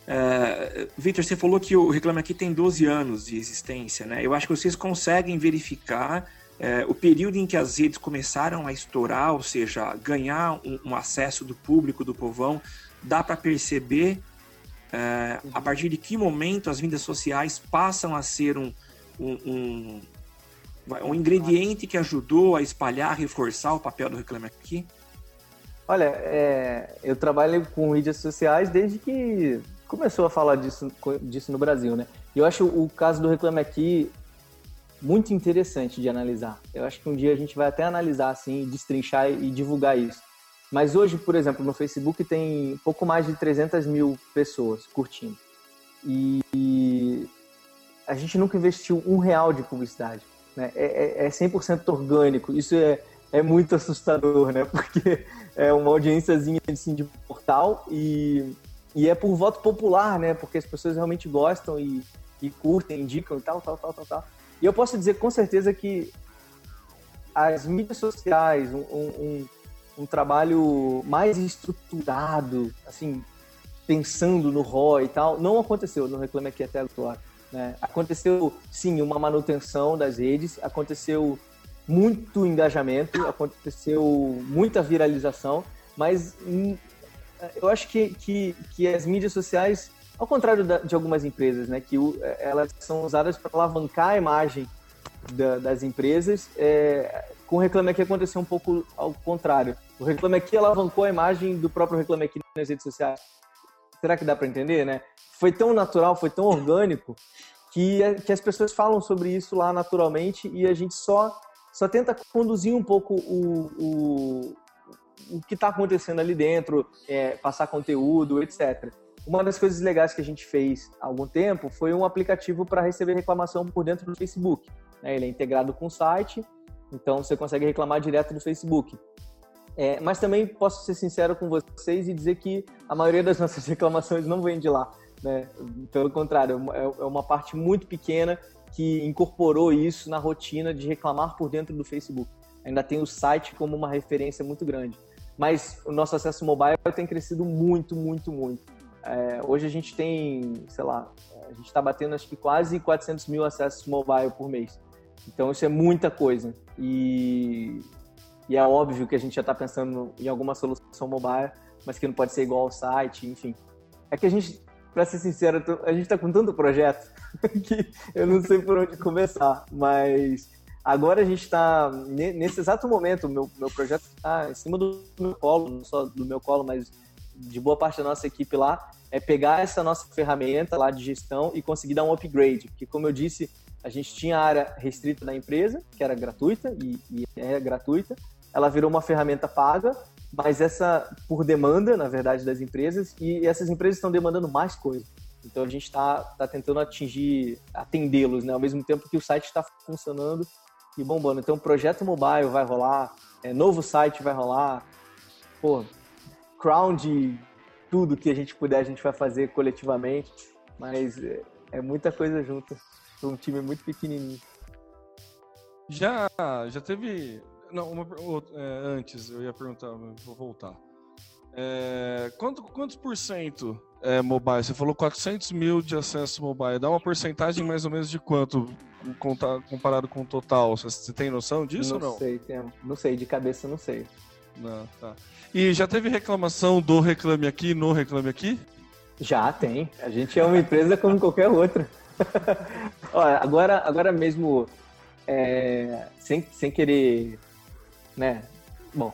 [SPEAKER 6] Uh, Victor, você falou que o Reclame Aqui tem 12 anos de existência, né? Eu acho que vocês conseguem verificar uh, o período em que as redes começaram a estourar, ou seja, ganhar um, um acesso do público, do povão. Dá para perceber uh, a partir de que momento as mídias sociais passam a ser um, um, um, um ingrediente que ajudou a espalhar, reforçar o papel do Reclame Aqui?
[SPEAKER 8] Olha, é, eu trabalho com mídias sociais desde que começou a falar disso, disso no Brasil, né? E eu acho o caso do Reclame Aqui muito interessante de analisar. Eu acho que um dia a gente vai até analisar, assim, destrinchar e divulgar isso. Mas hoje, por exemplo, no Facebook tem pouco mais de 300 mil pessoas curtindo. E a gente nunca investiu um real de publicidade. Né? É, é, é 100% orgânico. Isso é, é muito assustador, né? [LAUGHS] Porque é uma audiênciazinha assim, de portal e e é por voto popular, né? Porque as pessoas realmente gostam e, e curtem, indicam e tal, tal, tal, tal, tal. E eu posso dizer com certeza que as mídias sociais, um, um, um trabalho mais estruturado, assim, pensando no ROI e tal, não aconteceu no Reclame Aqui até agora. Né? Aconteceu, sim, uma manutenção das redes, aconteceu muito engajamento, aconteceu muita viralização, mas eu acho que, que, que as mídias sociais, ao contrário de algumas empresas, né, que elas são usadas para alavancar a imagem da, das empresas, é, com o Reclame Aqui aconteceu um pouco ao contrário. O Reclame Aqui alavancou a imagem do próprio Reclame Aqui nas redes sociais. Será que dá para entender, né? Foi tão natural, foi tão orgânico [LAUGHS] que, que as pessoas falam sobre isso lá naturalmente e a gente só só tenta conduzir um pouco o, o, o que está acontecendo ali dentro, é, passar conteúdo, etc. Uma das coisas legais que a gente fez há algum tempo foi um aplicativo para receber reclamação por dentro do Facebook. Né? Ele é integrado com o site, então você consegue reclamar direto do Facebook. É, mas também posso ser sincero com vocês e dizer que a maioria das [LAUGHS] nossas reclamações não vem de lá. Né? Pelo contrário, é, é uma parte muito pequena que incorporou isso na rotina de reclamar por dentro do Facebook. Ainda tem o site como uma referência muito grande mas o nosso acesso mobile tem crescido muito, muito, muito. É, hoje a gente tem, sei lá, a gente está batendo acho que quase 400 mil acessos mobile por mês. Então isso é muita coisa. E, e é óbvio que a gente já está pensando em alguma solução mobile, mas que não pode ser igual ao site, enfim. É que a gente, para ser sincero, a gente está com tanto projeto [LAUGHS] que eu não sei por onde começar, mas Agora a gente está, nesse exato momento, meu, meu projeto está em cima do meu colo, não só do meu colo, mas de boa parte da nossa equipe lá, é pegar essa nossa ferramenta lá de gestão e conseguir dar um upgrade. Porque, como eu disse, a gente tinha a área restrita da empresa, que era gratuita e, e é gratuita. Ela virou uma ferramenta paga, mas essa por demanda, na verdade, das empresas, e essas empresas estão demandando mais coisas. Então a gente está tá tentando atingir, atendê-los, né? Ao mesmo tempo que o site está funcionando e bombando. Então, projeto mobile vai rolar, é, novo site vai rolar, pô, crown de tudo que a gente puder, a gente vai fazer coletivamente, mas é, é muita coisa junto. Um time muito pequenininho.
[SPEAKER 4] Já, já teve. Não, uma, é, antes eu ia perguntar, vou voltar. É, quanto, quantos por cento é mobile? Você falou 400 mil de acesso mobile. Dá uma porcentagem mais ou menos de quanto comparado com o total? Você tem noção disso
[SPEAKER 8] não
[SPEAKER 4] ou não?
[SPEAKER 8] Sei, não sei, de cabeça não sei.
[SPEAKER 4] Não, tá. E já teve reclamação do Reclame Aqui no Reclame Aqui?
[SPEAKER 8] Já tem. A gente é uma empresa como qualquer outra. Olha, agora, agora mesmo, é, sem, sem querer, né? Bom,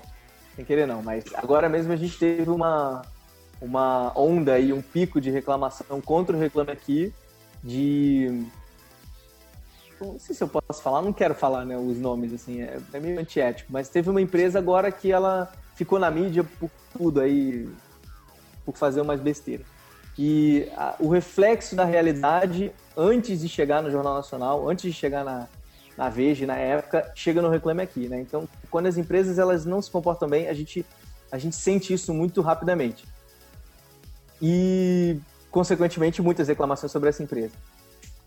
[SPEAKER 8] sem querer não, mas agora mesmo a gente teve uma, uma onda e um pico de reclamação contra o Reclame Aqui de não sei se eu posso falar, não quero falar né, os nomes, assim, é, é meio antiético, mas teve uma empresa agora que ela ficou na mídia por tudo aí, por fazer umas besteiras. E a, o reflexo da realidade, antes de chegar no Jornal Nacional, antes de chegar na, na Veja, na época, chega no Reclame Aqui, né? Então, quando as empresas elas não se comportam bem, a gente, a gente sente isso muito rapidamente. E, consequentemente, muitas reclamações sobre essa empresa.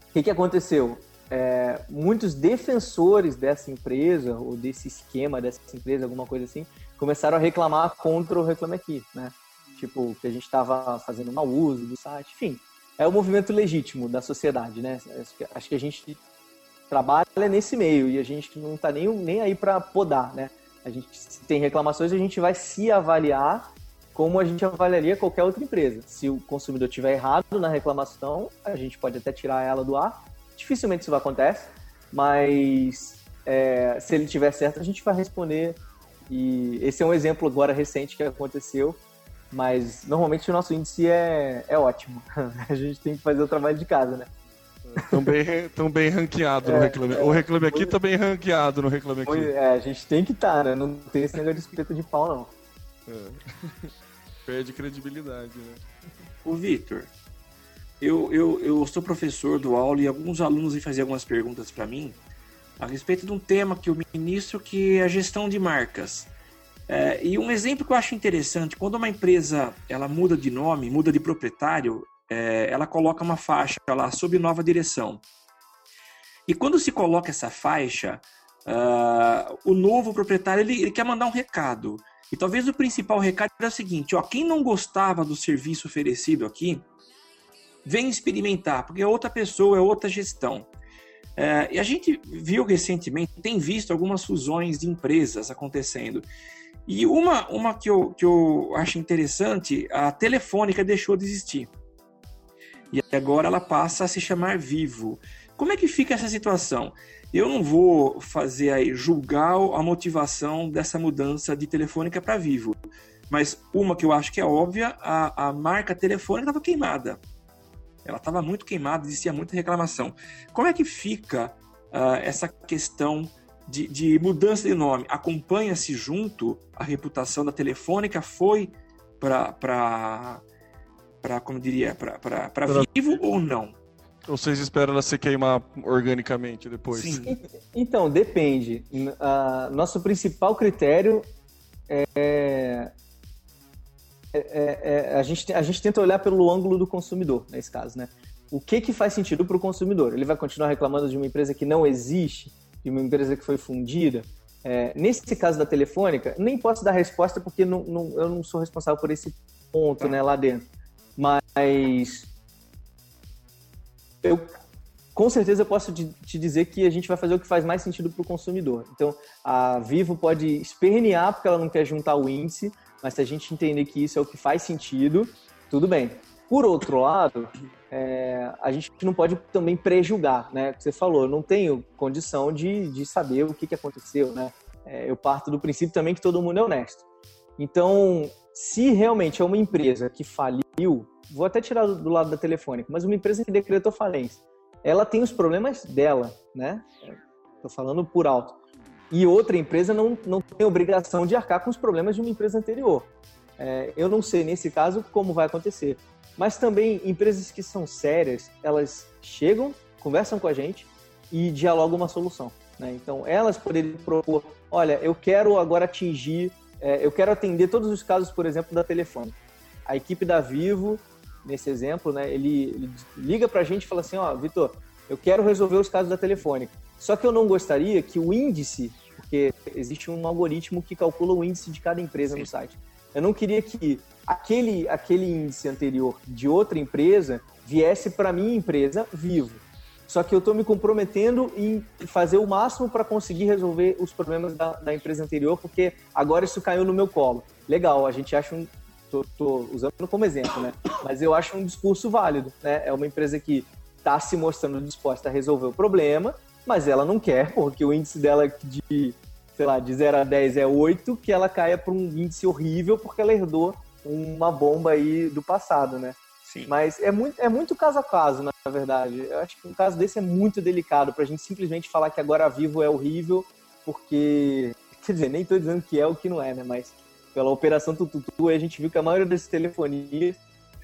[SPEAKER 8] O que, que aconteceu? É, muitos defensores dessa empresa, ou desse esquema dessa empresa, alguma coisa assim, começaram a reclamar contra o Reclame Aqui, né? Tipo, que a gente estava fazendo mau uso do site, enfim. É um movimento legítimo da sociedade, né? Acho que a gente trabalha nesse meio e a gente não está nem, nem aí para podar, né? A gente tem reclamações, a gente vai se avaliar como a gente avaliaria qualquer outra empresa. Se o consumidor tiver errado na reclamação, a gente pode até tirar ela do ar. Dificilmente isso vai acontecer, mas é, se ele tiver certo, a gente vai responder. E esse é um exemplo agora recente que aconteceu, mas normalmente o nosso índice é, é ótimo. [LAUGHS] a gente tem que fazer o trabalho de casa, né?
[SPEAKER 4] Estão bem, tão bem ranqueado é, no Reclame. É, o Reclame Aqui tá bem ranqueado no Reclame Aqui.
[SPEAKER 8] É, a gente tem que estar, tá, né? Não tem esse negócio de espeta de pau, não.
[SPEAKER 4] É. [LAUGHS] Perde credibilidade, né?
[SPEAKER 6] O Vitor, eu, eu, eu sou professor do aula e alguns alunos vêm fazer algumas perguntas para mim a respeito de um tema que eu ministro, que é a gestão de marcas. É, e um exemplo que eu acho interessante, quando uma empresa ela muda de nome, muda de proprietário, é, ela coloca uma faixa lá sob nova direção. E quando se coloca essa faixa, uh, o novo proprietário ele, ele, quer mandar um recado. E talvez o principal recado é o seguinte: ó, quem não gostava do serviço oferecido aqui, vem experimentar, porque é outra pessoa, é outra gestão. É, e a gente viu recentemente, tem visto algumas fusões de empresas acontecendo. E uma, uma que, eu, que eu acho interessante, a Telefônica deixou de existir. E agora ela passa a se chamar Vivo. Como é que fica essa situação? Eu não vou fazer aí julgar a motivação dessa mudança de Telefônica para Vivo. Mas uma que eu acho que é óbvia, a, a marca Telefônica estava queimada. Ela estava muito queimada, existia muita reclamação. Como é que fica uh, essa questão de, de, mudança de nome? Acompanha-se junto a reputação da Telefônica? Foi para, como diria, para vivo ou não?
[SPEAKER 4] Ou vocês esperam ela se queimar organicamente depois? Sim.
[SPEAKER 8] Então, depende. Uh, nosso principal critério é é, é, é, a, gente, a gente tenta olhar pelo ângulo do consumidor, nesse caso, né? O que, que faz sentido para o consumidor? Ele vai continuar reclamando de uma empresa que não existe, de uma empresa que foi fundida? É, nesse caso da Telefônica, nem posso dar resposta porque não, não, eu não sou responsável por esse ponto né, lá dentro. Mas eu com certeza eu posso te dizer que a gente vai fazer o que faz mais sentido para o consumidor. Então, a Vivo pode espernear porque ela não quer juntar o índice, mas se a gente entender que isso é o que faz sentido, tudo bem. Por outro lado, é, a gente não pode também prejulgar, né? Você falou, não tenho condição de, de saber o que, que aconteceu, né? É, eu parto do princípio também que todo mundo é honesto. Então, se realmente é uma empresa que faliu, vou até tirar do lado da telefônica, mas uma empresa que decretou falência, ela tem os problemas dela, né? Estou falando por alto e outra empresa não, não tem obrigação de arcar com os problemas de uma empresa anterior. É, eu não sei, nesse caso, como vai acontecer. Mas também, empresas que são sérias, elas chegam, conversam com a gente e dialogam uma solução. Né? Então, elas poderiam propor, olha, eu quero agora atingir, é, eu quero atender todos os casos, por exemplo, da telefone. A equipe da Vivo, nesse exemplo, né, ele, ele liga para a gente e fala assim, ó, Vitor, eu quero resolver os casos da telefônica. Só que eu não gostaria que o índice porque existe um algoritmo que calcula o índice de cada empresa Sim. no site. Eu não queria que aquele, aquele índice anterior de outra empresa viesse para minha empresa vivo. Só que eu estou me comprometendo em fazer o máximo para conseguir resolver os problemas da, da, empresa anterior, porque agora isso caiu no meu colo. Legal, a gente acha um. Tô usando como exemplo, né? Mas eu acho um discurso válido, né? É uma empresa que está se mostrando disposta a resolver o problema, mas ela não quer, porque o índice dela de, sei lá, de 0 a 10 é 8, que ela caia para um índice horrível porque ela herdou uma bomba aí do passado, né? Sim. Mas é muito, é muito caso a caso, na verdade. Eu acho que um caso desse é muito delicado para a gente simplesmente falar que agora Vivo é horrível, porque. [LAUGHS] Quer dizer, nem estou dizendo que é o que não é, né? Mas pela operação Tututu, a gente viu que a maioria das telefonias,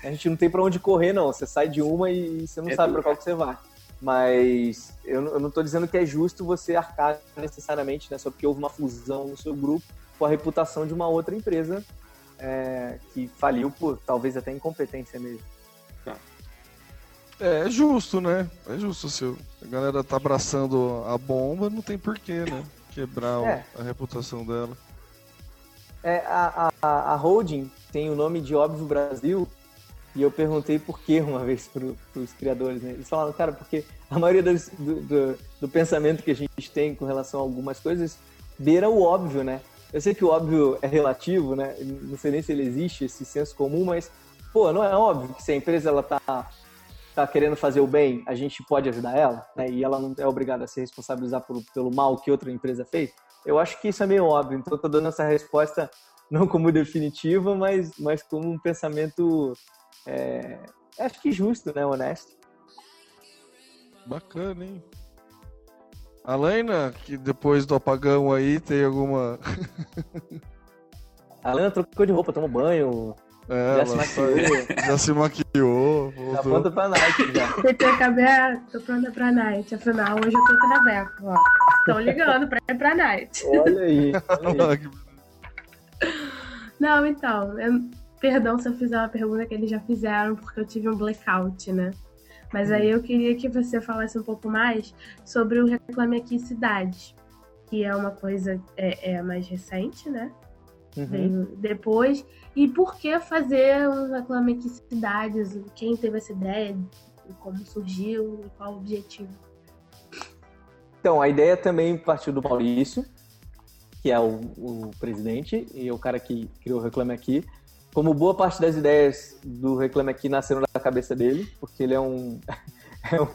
[SPEAKER 8] a gente não tem para onde correr, não. Você sai de uma e você não
[SPEAKER 6] É
[SPEAKER 8] sabe para qual que você vai. Mas eu, não- eu não estou dizendo que é justo você arcar necessariamente, né? Só porque houve uma fusão no seu grupo com a reputação de uma outra empresa é, que faliu por talvez até incompetência mesmo.
[SPEAKER 4] É, é justo, né? É justo. Se a galera tá abraçando a bomba, não tem porquê, né? Quebrar
[SPEAKER 8] É.
[SPEAKER 4] a reputação dela.
[SPEAKER 8] É, a, a, a holding tem o nome de Óbvio Brasil e eu perguntei por que uma [LAUGHS] vez para os criadores, né? Eles falaram, cara, porque a maioria das- do, do, do pensamento que a gente tem com relação a algumas coisas beira o óbvio, né? Eu sei que o óbvio é relativo, né? Não sei nem se ele existe, esse senso comum, mas, pô, não é óbvio que se a empresa ela tá, tá querendo fazer o bem, a gente pode ajudar ela, né? E ela não é obrigada a se responsabilizar pelo, pelo mal que outra empresa fez. Eu acho que isso é meio óbvio, então eu tô dando essa resposta não como definitiva, mas, mas como um pensamento, é, acho que justo, né? Honesto.
[SPEAKER 4] Bacana, hein? Alena, que depois do apagão aí tem alguma. [LAUGHS]
[SPEAKER 8] A Lana trocou de roupa, tomou banho,
[SPEAKER 4] É,
[SPEAKER 8] já se
[SPEAKER 4] ela
[SPEAKER 8] maquiou,
[SPEAKER 4] tá- [LAUGHS] já se maquiou.
[SPEAKER 8] tá
[SPEAKER 4] voltou.
[SPEAKER 8] pronta pra Nike já. [LAUGHS]
[SPEAKER 5] PT aberto, tô pronta pra night. Afinal, hoje eu tô traveco, ó. Estão ligando pra ir pra night.
[SPEAKER 8] Olha aí. olha aí.
[SPEAKER 5] Não, então, eu- perdão se eu fizer uma pergunta que eles já fizeram, porque eu tive um blackout, né? Mas aí eu queria que você falasse um pouco mais sobre o Reclame Aqui Cidades, que é uma coisa é, é mais recente, né?
[SPEAKER 8] Uhum.
[SPEAKER 5] Depois. E por que fazer o Reclame Aqui Cidades? Quem teve essa ideia? Como surgiu? E qual o objetivo?
[SPEAKER 8] Então, a ideia também partiu do Maurício, que é o, o presidente e é o cara que criou o Reclame Aqui. Como boa parte das ideias do Reclame Aqui nasceram da cabeça dele, porque ele é um, [LAUGHS] é um,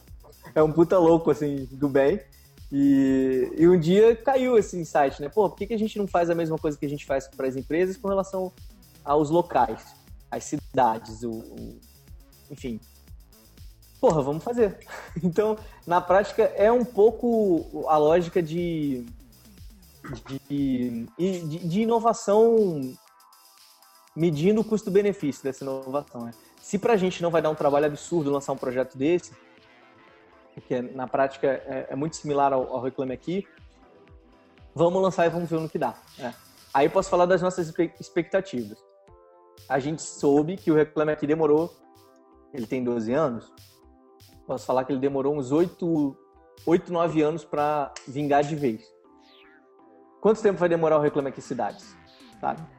[SPEAKER 8] é um puta louco, assim, do bem. E, e um dia caiu esse insight, né? Pô, por que, que a gente não faz a mesma coisa que a gente faz para as empresas com relação aos locais, às cidades, o, o- enfim. Porra, vamos fazer. [LAUGHS] Então, na prática, é um pouco a lógica de, de, de, de inovação medindo o custo-benefício dessa inovação. Né? Se pra gente não vai dar um trabalho absurdo lançar um projeto desse, porque na prática é, é muito similar ao, ao Reclame Aqui, vamos lançar e vamos ver no que dá. né? Aí posso falar das nossas expectativas. A gente soube que o Reclame Aqui demorou, ele tem 12 anos, posso falar que ele demorou uns 8, 8 9 anos para vingar de vez. Quanto tempo vai demorar o Reclame Aqui Cidades? Sabe?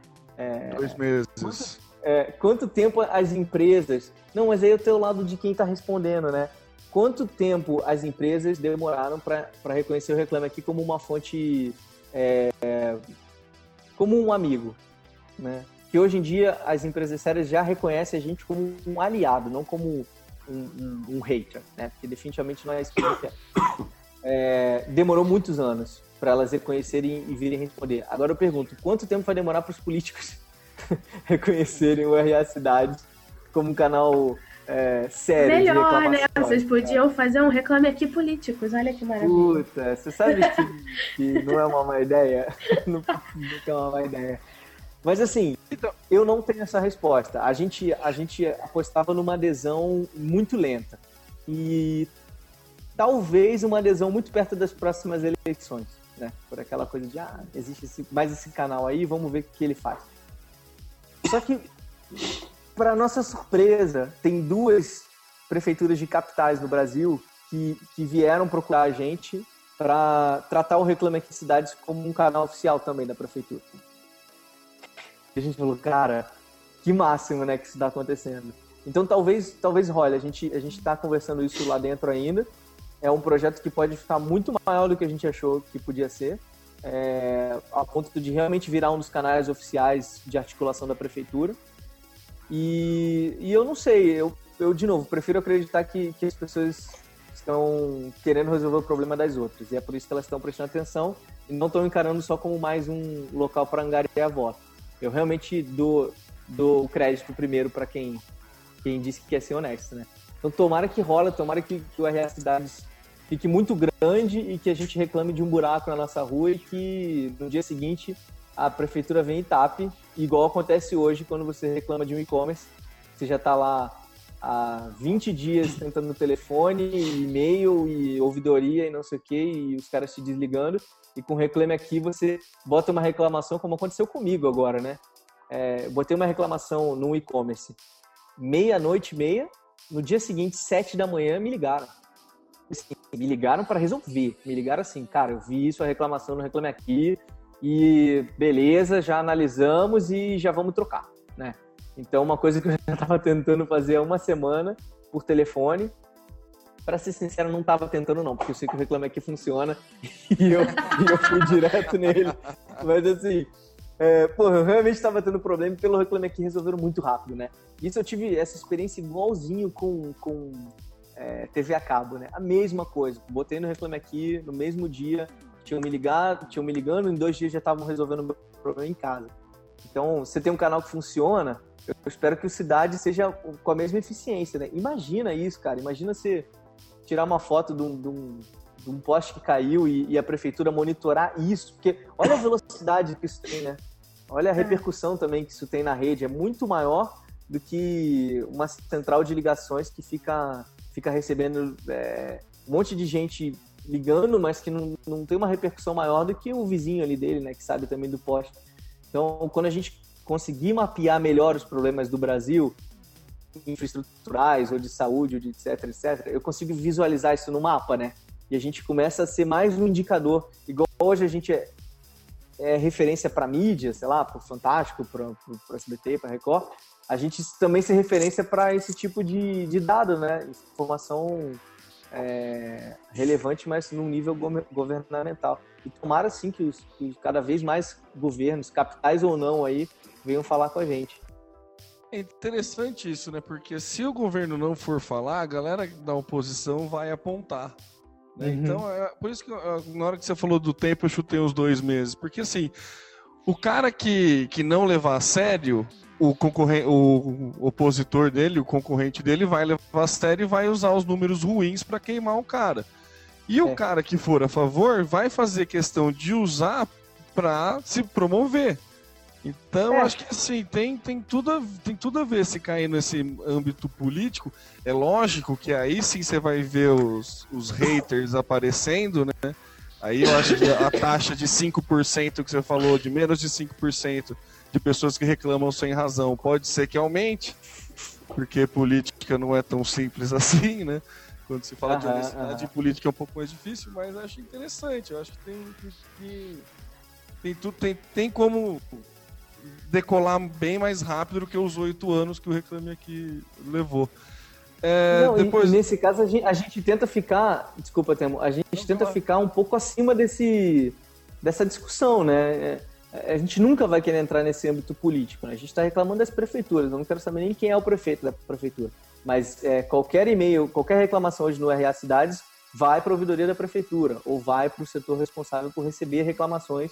[SPEAKER 4] Dois meses.
[SPEAKER 8] É, quanto tempo as empresas. Não, mas aí eu tenho o lado de quem está respondendo, né? Quanto tempo as empresas demoraram para reconhecer o Reclame Aqui como uma fonte. é, como um amigo, né? Que hoje em dia as empresas sérias já reconhecem a gente como um aliado, não como um, um- um hater, né? Porque definitivamente não é isso que a gente. É, demorou muitos anos para elas reconhecerem e virem responder. Agora eu pergunto, quanto tempo vai demorar para os políticos [LAUGHS] reconhecerem o RA Cidades como um canal é, sério de
[SPEAKER 5] Melhor, né?
[SPEAKER 8] reclamação?
[SPEAKER 5] Vocês podiam fazer um Reclame Aqui Políticos. Olha que maravilha.
[SPEAKER 8] Puta, você sabe que, que não é uma má ideia? [LAUGHS] Não, nunca é uma má ideia. Mas assim, eu não tenho essa resposta. A gente, a gente apostava numa adesão muito lenta. E talvez uma adesão muito perto das próximas eleições. Né? Por aquela coisa de, ah, existe esse- mais esse canal aí, vamos ver o que ele faz. Só que, para nossa surpresa, tem duas prefeituras de capitais no Brasil que, que vieram procurar a gente para tratar o Reclame Aqui Cidades como um canal oficial também da prefeitura. E a gente falou, cara, que máximo, né, que isso está acontecendo. Então talvez, talvez role, a gente a gente está conversando isso lá dentro ainda. É um projeto que pode ficar muito maior do que a gente achou que podia ser, é, a ponto de realmente virar um dos canais oficiais de articulação da prefeitura. E, e eu não sei, eu, eu de novo prefiro acreditar que, que as pessoas estão querendo resolver o problema das outras. E é por isso que elas estão prestando atenção e não estão encarando só como mais um local para angariar voto. Eu realmente dou, dou o crédito primeiro para quem, quem disse que quer ser honesto, né? Então tomara que rola, tomara que, que o RS Cidades fique muito grande e que a gente reclame de um buraco na nossa rua e que no dia seguinte a prefeitura venha e tape igual acontece hoje quando você reclama de um e-commerce, você já está lá há 20 dias tentando no telefone, e-mail e ouvidoria e não sei o que, e os caras te desligando, e com Reclame Aqui você bota uma reclamação, como aconteceu comigo agora, né? É, botei uma reclamação no e-commerce meia-noite e meia, no dia seguinte, sete da manhã, me ligaram. Assim, me ligaram para resolver. Me ligaram assim, cara, eu vi isso, a reclamação no Reclame Aqui, e beleza, já analisamos e já vamos trocar, né? Então, uma coisa que eu já estava tentando fazer há uma semana por telefone, para ser sincero, não estava tentando não, porque eu sei que o Reclame Aqui funciona [LAUGHS] e eu, e eu fui direto nele. Mas assim, é, eu realmente estava tendo problema e pelo Reclame Aqui resolveram muito rápido, né? Isso eu tive essa experiência igualzinho com, com é, TV a cabo, né? A mesma coisa. Botei no Reclame Aqui no mesmo dia, tinham me ligado, tinham me ligando, em dois dias já estavam resolvendo o meu problema em casa. Então, você tem um canal que funciona, eu espero que o Cidade seja com a mesma eficiência, né? Imagina isso, cara. Imagina você tirar uma foto de um, de um, de um poste que caiu e, e, a prefeitura monitorar isso, porque olha a velocidade que isso tem, né? Olha a é. repercussão também que isso tem na rede. É muito maior do que uma central de ligações que fica, fica recebendo é, um monte de gente ligando, mas que não, não tem uma repercussão maior do que o vizinho ali dele, né? Que sabe também do poste. Então, quando a gente conseguir mapear melhor os problemas do Brasil, infraestruturais ou de saúde, ou de etc, etc, eu consigo visualizar isso no mapa, né? E a gente começa a ser mais um indicador. Igual hoje a gente é, é referência para mídia, sei lá, para Fantástico, para o SBT, para Record, a gente também ser referência para esse tipo de, de dado, né? Informação é, relevante, mas num nível governamental. E tomara, sim, que, os, que cada vez mais governos, capitais ou não, aí, venham falar com a gente.
[SPEAKER 4] É interessante isso, né? Porque se o governo não for falar, a galera da oposição vai apontar. Né? Uhum. Então, é, por isso que na hora que você falou do tempo, eu chutei os dois meses. Porque assim, o cara que, que não levar a sério, o, concorrente, o opositor dele, o concorrente dele, vai levar a sério e vai usar os números ruins para queimar o cara. E é. o cara que for a favor vai fazer questão de usar para se promover. Então, é. acho que assim, tem, tem, tudo a, tem tudo a ver se cair nesse âmbito político. É lógico que aí sim você vai ver os, os haters aparecendo, né? Aí eu acho que a taxa de 5% que você falou, de menos de 5% de pessoas que reclamam sem razão, pode ser que aumente, porque política não é tão simples assim, né? Quando se fala de honestidade, política é um pouco mais difícil, mas acho interessante. Eu acho que tem, tem, tem, tudo, tem, tem como decolar bem mais rápido do que os oito anos que o Reclame Aqui levou.
[SPEAKER 8] É, Não, depois... nesse caso, a gente, a gente, tenta ficar. Desculpa, Temo. A gente Não, tenta ficar um pouco acima desse, dessa discussão, né? É, a gente nunca vai querer entrar nesse âmbito político. Né? A gente está reclamando das prefeituras. Eu não quero saber nem quem é o prefeito da prefeitura. Mas é, qualquer e-mail, qualquer reclamação hoje no RA Cidades vai para a ouvidoria da prefeitura ou vai para o setor responsável por receber reclamações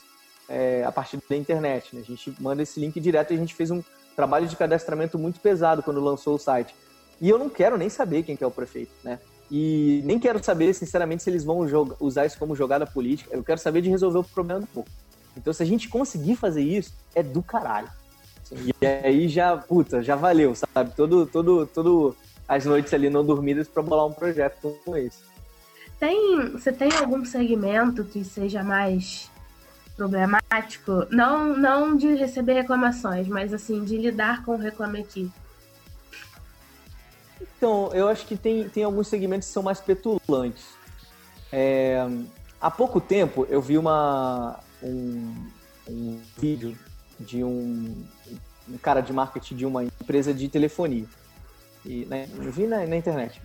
[SPEAKER 8] é, a partir da internet. Né? A gente manda esse link direto e a gente fez um trabalho de cadastramento muito pesado quando lançou o site. E eu não quero nem saber quem que é o prefeito, né? E nem quero saber, sinceramente, se eles vão usar isso como jogada política. Eu quero saber de resolver o problema do povo. Então, se a gente conseguir fazer isso, é do caralho. E aí já, puta, já valeu, sabe? Todo, todo, todo as noites ali não dormidas para bolar um projeto como esse.
[SPEAKER 5] Tem, você tem algum segmento que seja mais problemático, não, não de receber reclamações, mas assim, de lidar com o Reclame Aqui?
[SPEAKER 8] Então, eu acho que tem, tem alguns segmentos que são mais petulantes. É, há pouco tempo eu vi uma, um, um vídeo de um, um, cara de marketing de uma empresa de telefonia. E, né, eu vi na, na internet.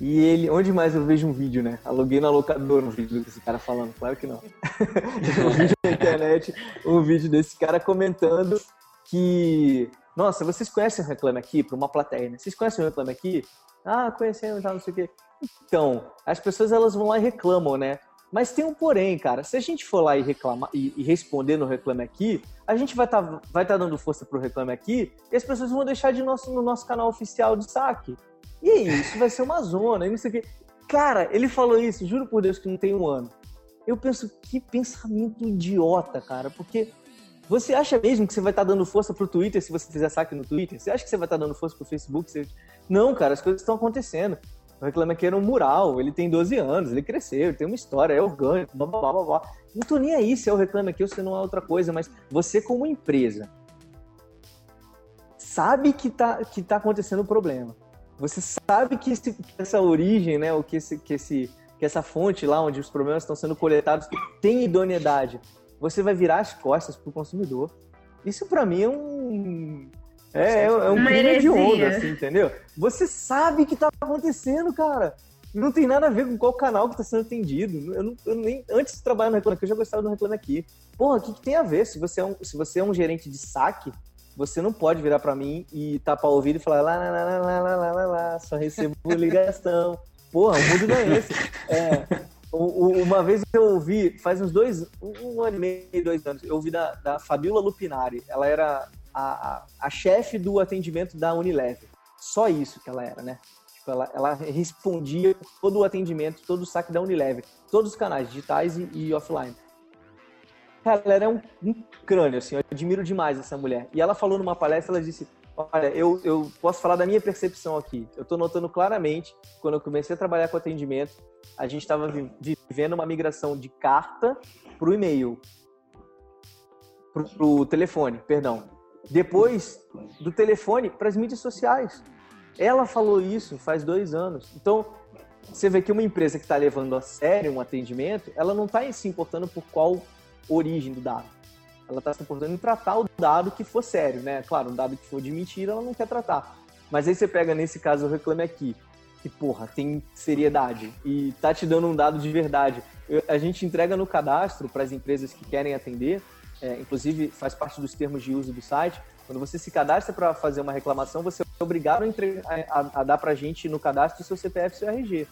[SPEAKER 8] E ele, onde mais eu vejo um vídeo, né? Aluguei na locadora um vídeo desse cara falando, claro que não. [LAUGHS] um vídeo na internet, um vídeo desse cara comentando que, nossa, vocês conhecem o Reclame Aqui para uma plateia, né? Vocês conhecem o Reclame Aqui? Ah, conhecemos, não sei o quê. Então, as pessoas elas vão lá e reclamam, né? Mas tem um porém, cara. Se a gente for lá e reclamar e, e responder no Reclame Aqui, a gente vai estar tá, vai tá dando força pro Reclame Aqui e as pessoas vão deixar de nosso, no nosso canal oficial de saque. E aí, isso vai ser uma zona, e não sei o quê. Cara, ele falou isso, juro por Deus que não tem um ano. Eu penso, que pensamento idiota, cara, porque Você acha mesmo que você vai estar dando força pro Twitter se você fizer saque no Twitter? Você acha que você vai estar dando força pro Facebook? Você... Não, cara, as coisas estão acontecendo. O Reclame Aqui era um mural, ele tem 12 anos, ele cresceu, ele tem uma história, é orgânico, blá blá blá blá. Não tô nem aí se é o Reclame Aqui ou se não é outra coisa, mas você como empresa sabe que tá, que tá acontecendo um problema. Você sabe que, esse, que essa origem, né, ou que, esse, que, esse, que essa fonte lá onde os problemas estão sendo coletados tem idoneidade. Você vai virar as costas pro consumidor. Isso para mim é um é, é, é um crime de onda, assim, entendeu? Você sabe que tá acontecendo, cara. Não tem nada a ver com qual canal que tá sendo atendido. Eu, não, eu nem, antes de trabalhar no Reclame Aqui, eu já gostava do Reclame Aqui. Porra, o que, que tem a ver? Se você, é um, se você é um gerente de saque, você não pode virar para mim e tapar o ouvido e falar lá, lá, lá, lá, lá, lá, lá, lá só recebo [LAUGHS] ligação. Porra, o mundo não é esse. É, uma vez eu ouvi, faz uns dois, um ano e meio, dois anos, eu ouvi da, da Fabiola Lupinari. Ela era a, a, a chefe do atendimento da Unilever. Só isso que ela era, né? Tipo, ela, ela respondia todo o atendimento, todo o saque da Unilever, todos os canais digitais e, e offline. Cara, ela era um, um crânio, assim, eu admiro demais essa mulher. E ela falou numa palestra, ela disse, olha, eu, eu posso falar da minha percepção aqui. Eu tô notando claramente, quando eu comecei a trabalhar com atendimento, a gente estava vivendo uma migração de carta para o e-mail. Para o telefone, perdão. Depois do telefone para as mídias sociais. Ela falou isso faz dois anos. Então, você vê que uma empresa que está levando a sério um atendimento, ela não está se importando por qual origem do dado. Ela está se importando em tratar o dado que for sério, né? Claro, um dado que for de mentira, ela não quer tratar. Mas aí você pega, nesse caso, o Reclame Aqui, que, porra, tem seriedade e tá te dando um dado de verdade. Eu- a gente entrega no cadastro para as empresas que querem atender, é, inclusive faz parte dos termos de uso do site. Quando você se cadastra para fazer uma reclamação, você é obrigado a, entre- a- a- a dar para a gente no cadastro o seu CPF e seu RG.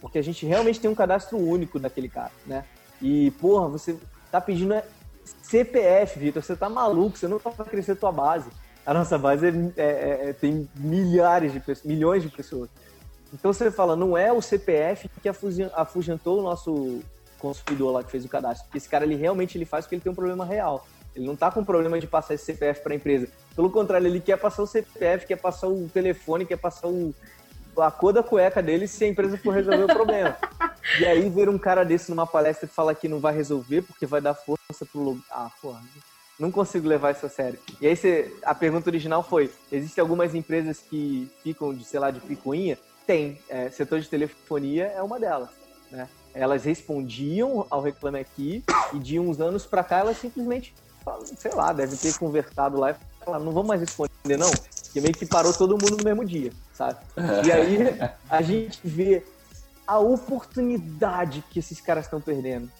[SPEAKER 8] Porque a gente realmente tem um cadastro único daquele cara, né? E, porra, você tá pedindo é CPF, Vitor, você tá maluco, você não tá pra crescer tua base. A nossa base é- é- é- tem milhares de pessoas, milhões de pessoas. Então você fala, não é o CPF que afugen- afugentou o nosso consumidor lá que fez o cadastro. Esse cara, ele realmente ele faz porque ele tem um problema real. Ele não tá com problema de passar esse CPF para a empresa. Pelo contrário, ele quer passar o CPF, quer passar o telefone, quer passar o, a cor da cueca dele se a empresa for resolver o problema. [LAUGHS] E aí ver um cara desse numa palestra e falar que não vai resolver porque vai dar força pro lugar. Ah, porra. Não consigo levar isso a sério. E aí você, a pergunta original foi: existem algumas empresas que ficam de, sei lá, de picuinha? Tem. É, setor de telefonia é uma delas, né? Elas respondiam ao Reclame Aqui e de uns anos pra cá elas simplesmente, sei lá, devem ter conversado lá e falaram, não vamos mais responder não, porque meio que parou todo mundo no mesmo dia, sabe? E aí a gente vê a oportunidade que esses caras estão perdendo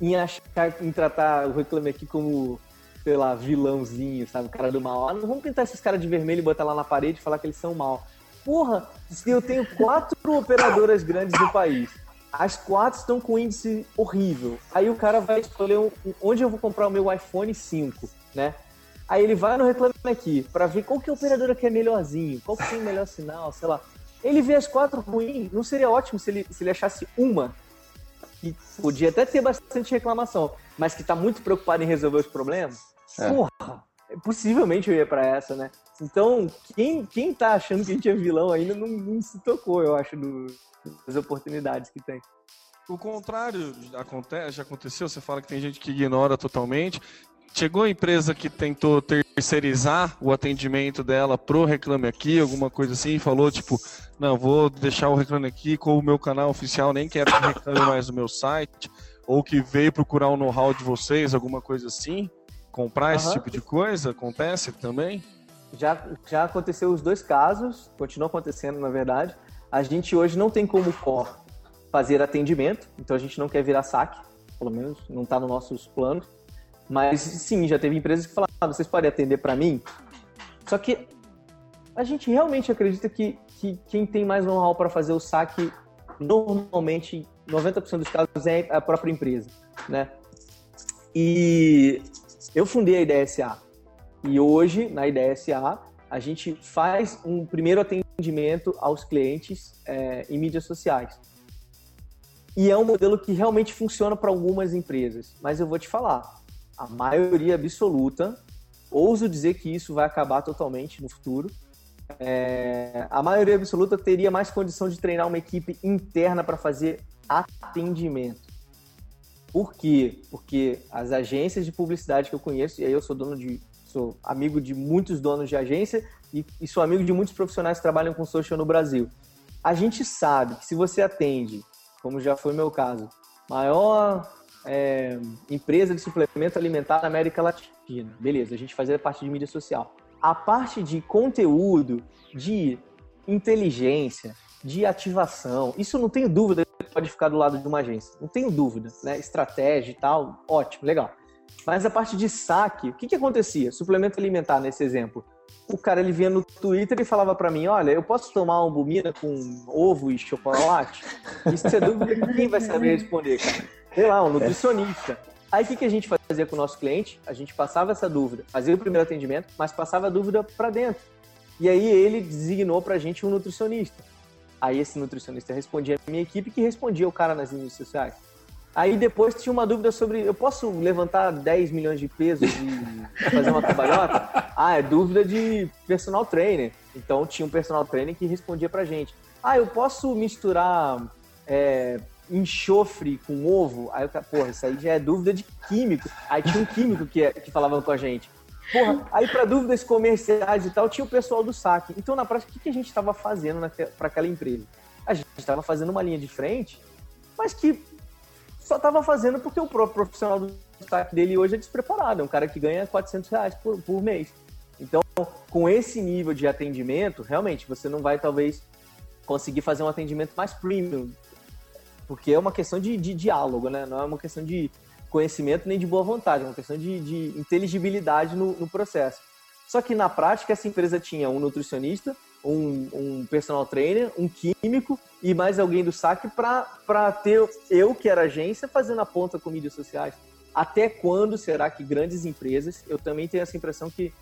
[SPEAKER 8] em achar, em tratar o Reclame Aqui como, sei lá, vilãozinho, sabe? O cara do mal. Ah, não vamos pintar esses caras de vermelho e botar lá na parede e falar que eles são mal. Porra, se eu tenho quatro operadoras grandes no país, as quatro estão com índice horrível. Aí o cara vai escolher um- onde eu vou comprar o meu iPhone 5, né? Aí ele vai no Reclame Aqui pra ver qual que é a operadora que é melhorzinho, qual que tem o melhor sinal, sei lá. Ele vê as quatro ruins, não seria ótimo se ele, se ele achasse uma que podia até ter bastante reclamação, mas que tá muito preocupado em resolver os problemas?
[SPEAKER 9] É.
[SPEAKER 8] Porra, possivelmente eu ia pra essa, né? Então, quem, quem tá achando que a gente é vilão ainda não, não se tocou, eu acho, do- das oportunidades que tem.
[SPEAKER 4] O contrário acontece, já aconteceu, você fala que tem gente que ignora totalmente. Chegou a empresa que tentou terceirizar o atendimento dela pro Reclame Aqui, alguma coisa assim, falou tipo, não, vou deixar o Reclame Aqui com o meu canal oficial, nem quero que reclame mais do meu site, ou que veio procurar o know-how de vocês, alguma coisa assim, comprar esse
[SPEAKER 8] Aham.
[SPEAKER 4] tipo de coisa, acontece também?
[SPEAKER 8] Já, já aconteceu os dois casos, continua acontecendo, na verdade. A gente hoje não tem como core fazer atendimento, então a gente não quer virar saque, pelo menos não está nos nossos planos. Mas sim, já teve empresas que falaram, ah, vocês podem atender para mim? Só que a gente realmente acredita que, que quem tem mais know-how para fazer o saque, normalmente, 90% dos casos, é a própria empresa, né? E eu fundei a IDSA. E hoje, na IDSA, a gente faz um primeiro atendimento aos clientes é, em mídias sociais. E é um modelo que realmente funciona para algumas empresas. Mas eu vou te falar, a maioria absoluta, ouso dizer que isso vai acabar totalmente no futuro. É, a maioria absoluta teria mais condição de treinar uma equipe interna para fazer atendimento. Por quê? Porque as agências de publicidade que eu conheço, e aí eu sou dono de. sou amigo de muitos donos de agência e, e sou amigo de muitos profissionais que trabalham com social no Brasil. A gente sabe que se você atende, como já foi meu caso, maior é, empresa de suplemento alimentar na América Latina. Beleza, a gente fazia parte de mídia social. A parte de conteúdo, de inteligência, de ativação, isso não tenho dúvida pode ficar do lado de uma agência. Não tenho dúvida, né? Estratégia e tal, ótimo, legal. Mas a parte de saque, o que, que acontecia? Suplemento alimentar, nesse exemplo. O cara ele vinha no Twitter e falava para mim: Olha, eu posso tomar uma com ovo e chocolate? Isso é dúvida que quem vai saber responder, cara? Sei lá, um nutricionista. Aí o que, que a gente fazia com o nosso cliente? A gente passava essa dúvida, fazia o primeiro atendimento, mas passava a dúvida para dentro. E aí ele designou para a gente um nutricionista. Aí esse nutricionista respondia a minha equipe, que respondia o cara nas mídias sociais. Aí depois tinha uma dúvida sobre, eu posso levantar 10 milhões de pesos e [LAUGHS] fazer uma trabalhota? Ah, é dúvida de personal trainer. Então tinha um personal trainer que respondia pra gente. Ah, eu posso misturar é, enxofre com ovo. Aí eu porra, isso aí já é dúvida de químico. Aí tinha um químico que, que falava com a gente. Porra, aí para dúvidas comerciais e tal, tinha o pessoal do saque. Então, na prática, o que, que a gente estava fazendo para aquela empresa? A gente estava fazendo uma linha de frente, mas que só estava fazendo porque o próprio profissional do saque dele hoje é despreparado. É um cara que ganha 400 reais por, por mês. Então, com esse nível de atendimento, realmente, você não vai, talvez, conseguir fazer um atendimento mais premium, porque é uma questão de, de diálogo, né? Não é uma questão de conhecimento nem de boa vontade, é uma questão de, de inteligibilidade no, no, processo. Só que na prática essa empresa tinha um nutricionista, um, um personal trainer, um químico e mais alguém do saque para ter eu, que era agência, fazendo a ponta com mídias sociais. Até quando será que grandes empresas, eu também tenho essa impressão que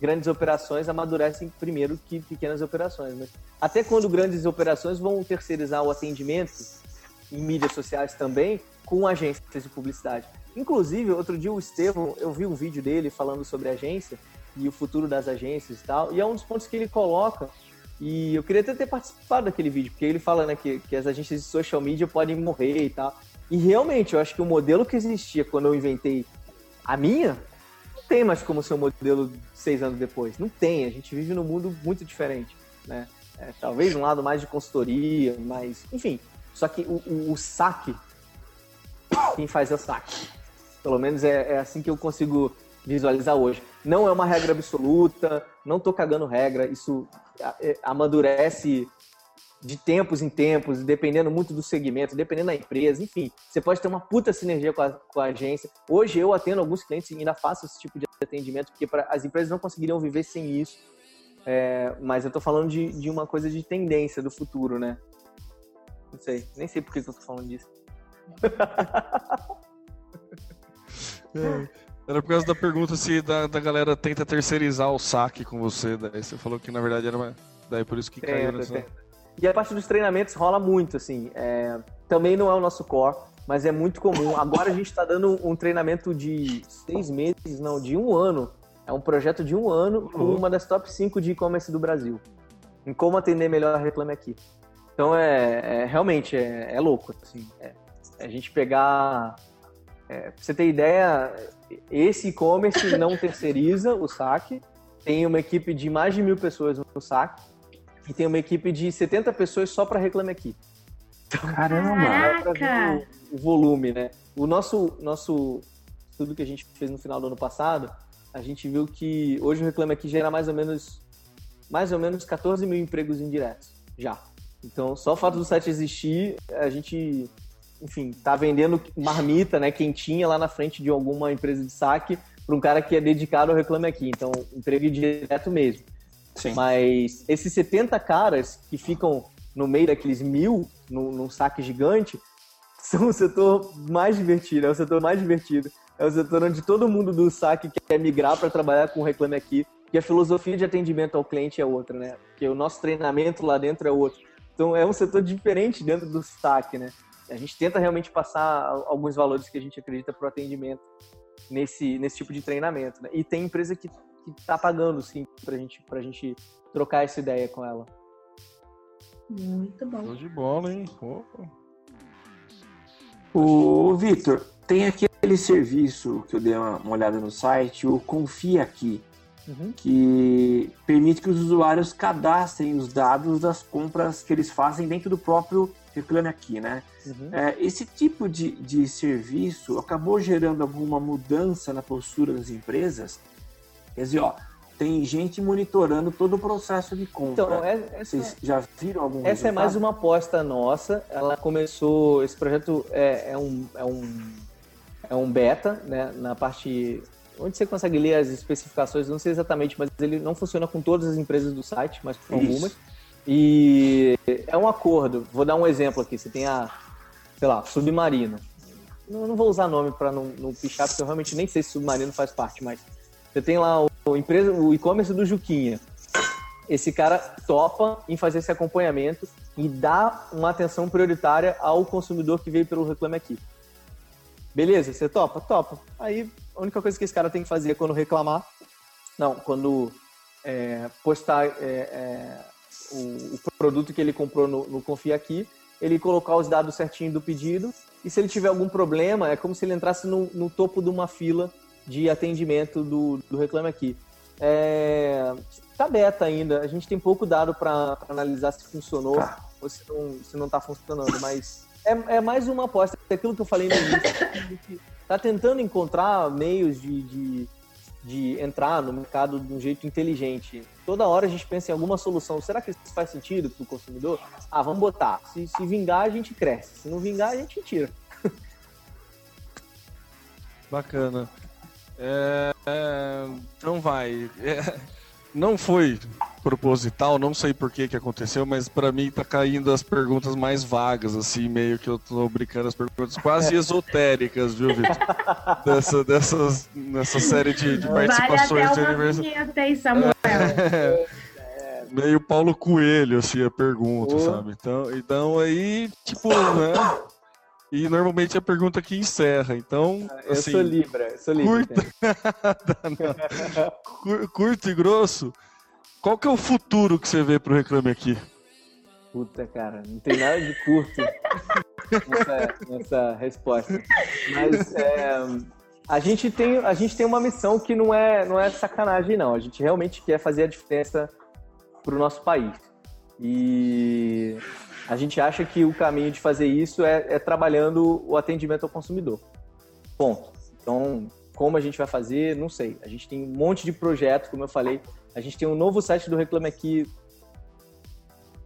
[SPEAKER 8] grandes operações amadurecem primeiro que pequenas operações, mas até quando grandes operações vão terceirizar o atendimento em mídias sociais também com agências de publicidade. Inclusive, outro dia o Estevão, eu vi um vídeo dele falando sobre agência e o futuro das agências e tal, e é um dos pontos que ele coloca, e eu queria até ter participado daquele vídeo, porque ele fala né, que, que as agências de social media podem morrer e tal. E realmente, eu acho que o modelo que existia quando eu inventei a minha, não tem mais como ser um modelo seis anos depois. Não tem, a gente vive num mundo muito diferente, né? É, talvez um lado mais de consultoria, mas, enfim, só que o, o, o saque, quem faz é o saque. Pelo menos é, é, assim que eu consigo visualizar hoje. Não é uma regra absoluta, não tô cagando regra, isso é, amadurece de tempos em tempos, dependendo muito do segmento, dependendo da empresa, enfim. Você pode ter uma puta sinergia com a, com a agência. Hoje eu atendo alguns clientes e ainda faço esse tipo de atendimento, porque pra, as empresas não conseguiriam viver sem isso. É, mas eu tô falando de, de uma coisa de tendência do futuro, né? Não sei, nem sei por que eu tô falando disso.
[SPEAKER 4] É, era por causa da pergunta se da, da galera tenta terceirizar o saque com você. Daí você falou que na verdade era uma... Daí por isso que tenta, caiu nessa...
[SPEAKER 8] E a parte dos treinamentos rola muito, assim. É... Também não é o nosso core, mas é muito comum. Agora a gente está dando um treinamento de seis meses, não, de um ano. É um projeto de um ano com uhum. uma das top 5 de e-commerce do Brasil. Em como atender melhor a Reclame Aqui. Então é, é realmente é, é, louco. Assim, é, a gente pegar. É, pra você ter ideia, esse e-commerce [LAUGHS] não terceiriza o saque. Tem uma equipe de mais de mil pessoas no saque e tem uma equipe de 70 pessoas só para Reclame Aqui.
[SPEAKER 5] Então, Caramba!
[SPEAKER 8] O, o volume, né? O nosso, nosso estudo que a gente fez no final do ano passado, a gente viu que hoje o Reclame Aqui gera mais ou menos mais ou menos 14 mil empregos indiretos já. Então, só o fato do site existir, a gente, enfim, tá vendendo marmita, né, quentinha lá na frente de alguma empresa de saque para um cara que é dedicado ao Reclame Aqui. Então, emprego direto mesmo. Sim. Mas esses 70 caras que ficam no meio daqueles mil, num, saque gigante, [LAUGHS] são o setor mais divertido, é o setor mais divertido. É o setor onde todo mundo do saque quer migrar para trabalhar com o Reclame Aqui, e a filosofia de atendimento ao cliente é outra, né? Porque o nosso treinamento lá dentro é outro. Então é um setor diferente dentro do saque, né? A gente tenta realmente passar alguns valores que a gente acredita para o atendimento. nesse, nesse tipo de treinamento. Né? E tem empresa que, que tá pagando, sim, pra gente, pra gente trocar essa ideia com ela.
[SPEAKER 5] Muito bom.
[SPEAKER 4] Show de bola, hein? Opa.
[SPEAKER 6] O Vitor, tem aquele serviço que eu dei uma, uma olhada no site, o Confia Aqui,
[SPEAKER 8] Uhum.
[SPEAKER 6] que permite que os usuários cadastrem os dados das compras que eles fazem dentro do próprio Reclame Aqui, né?
[SPEAKER 8] Uhum.
[SPEAKER 6] É, esse tipo de, de serviço acabou gerando alguma mudança na postura das empresas? Quer dizer, ó, tem gente monitorando todo o processo de compra.
[SPEAKER 8] Então, é- essa,
[SPEAKER 6] Vocês já viram algum
[SPEAKER 8] essa é mais
[SPEAKER 6] resultado?
[SPEAKER 8] uma aposta nossa. Ela começou, esse projeto é, é um, é, um, é um beta, né? Na parte onde você consegue ler as especificações, não sei exatamente, mas ele não funciona com todas as empresas do site, mas com
[SPEAKER 6] Isso.
[SPEAKER 8] algumas. E é um acordo. Vou dar um exemplo aqui. Você tem a, sei lá, Submarino. Não, não vou usar nome para não, não pichar, porque eu realmente nem sei se Submarino faz parte, mas você tem lá o, o empresa, o e-commerce do Juquinha. Esse cara topa em fazer esse acompanhamento e dá uma atenção prioritária ao consumidor que veio pelo Reclame Aqui. Beleza, você topa? Topa. Aí a única coisa que esse cara tem que fazer é quando reclamar, não, quando é, postar é, é, o, o produto que ele comprou no, no Confia Aqui, ele colocar os dados certinho do pedido e se ele tiver algum problema, é como se ele entrasse no, no topo de uma fila de atendimento do, do Reclame Aqui. É, tá beta ainda, a gente tem pouco dado para analisar se funcionou
[SPEAKER 6] Tá.
[SPEAKER 8] ou se não, se não tá funcionando, mas é, é mais uma aposta. É aquilo que eu falei no início. [COUGHS] A gente tá tentando encontrar meios de, de, de entrar no mercado de um jeito inteligente. Toda hora a gente pensa em alguma solução. Será que isso faz sentido para o consumidor? Ah, vamos botar. Se, se vingar, a gente cresce. Se não vingar, a gente tira. [LAUGHS]
[SPEAKER 4] Bacana. É, é, vai. É, não foi proposital, não sei por que que aconteceu, mas pra mim tá caindo as perguntas mais vagas, assim, meio que eu tô brincando as perguntas quase esotéricas, viu, Vitor? Dessa, dessas, nessa série de, de
[SPEAKER 5] Vale
[SPEAKER 4] participações
[SPEAKER 5] até
[SPEAKER 4] de
[SPEAKER 5] aí, Samuel. [LAUGHS]
[SPEAKER 4] Meio Paulo Coelho, assim, a pergunta,
[SPEAKER 8] Ô.
[SPEAKER 4] sabe? Então, então aí, tipo, né? E normalmente é a pergunta que encerra. Então,
[SPEAKER 8] Eu
[SPEAKER 4] assim,
[SPEAKER 8] sou Libra, eu sou Libra.
[SPEAKER 4] curta. [LAUGHS] Curto e grosso. Qual que é o futuro que você vê pro Reclame Aqui?
[SPEAKER 8] Puta, cara, não tem nada de curto nessa, nessa resposta. Mas é, a, gente tem, a gente tem uma missão que não é, não é sacanagem, não. A gente realmente quer fazer a diferença pro nosso país. E a gente acha que o caminho de fazer isso é, é trabalhando o atendimento ao consumidor. Ponto. Então, como a gente vai fazer, não sei. A gente tem um monte de projetos, como eu falei. A gente tem um novo site do Reclame Aqui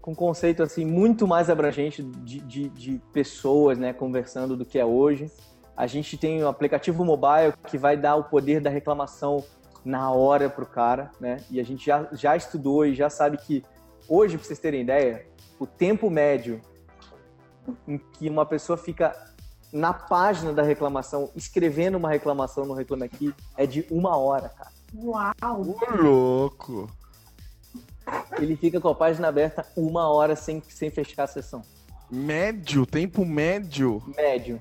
[SPEAKER 8] com conceito assim muito mais abrangente de, de, de pessoas né, conversando do que é hoje. A gente tem o aplicativo mobile que vai dar o poder da reclamação na hora pro cara, né? E a gente já, já estudou e já sabe que hoje, para vocês terem ideia, o tempo médio em que uma pessoa fica na página da reclamação, escrevendo uma reclamação no Reclame Aqui, é de uma hora, cara.
[SPEAKER 5] Uau!
[SPEAKER 4] Ô, louco!
[SPEAKER 8] Ele fica com a página aberta uma hora sem, sem fechar a sessão.
[SPEAKER 4] Médio, tempo médio.
[SPEAKER 8] Médio.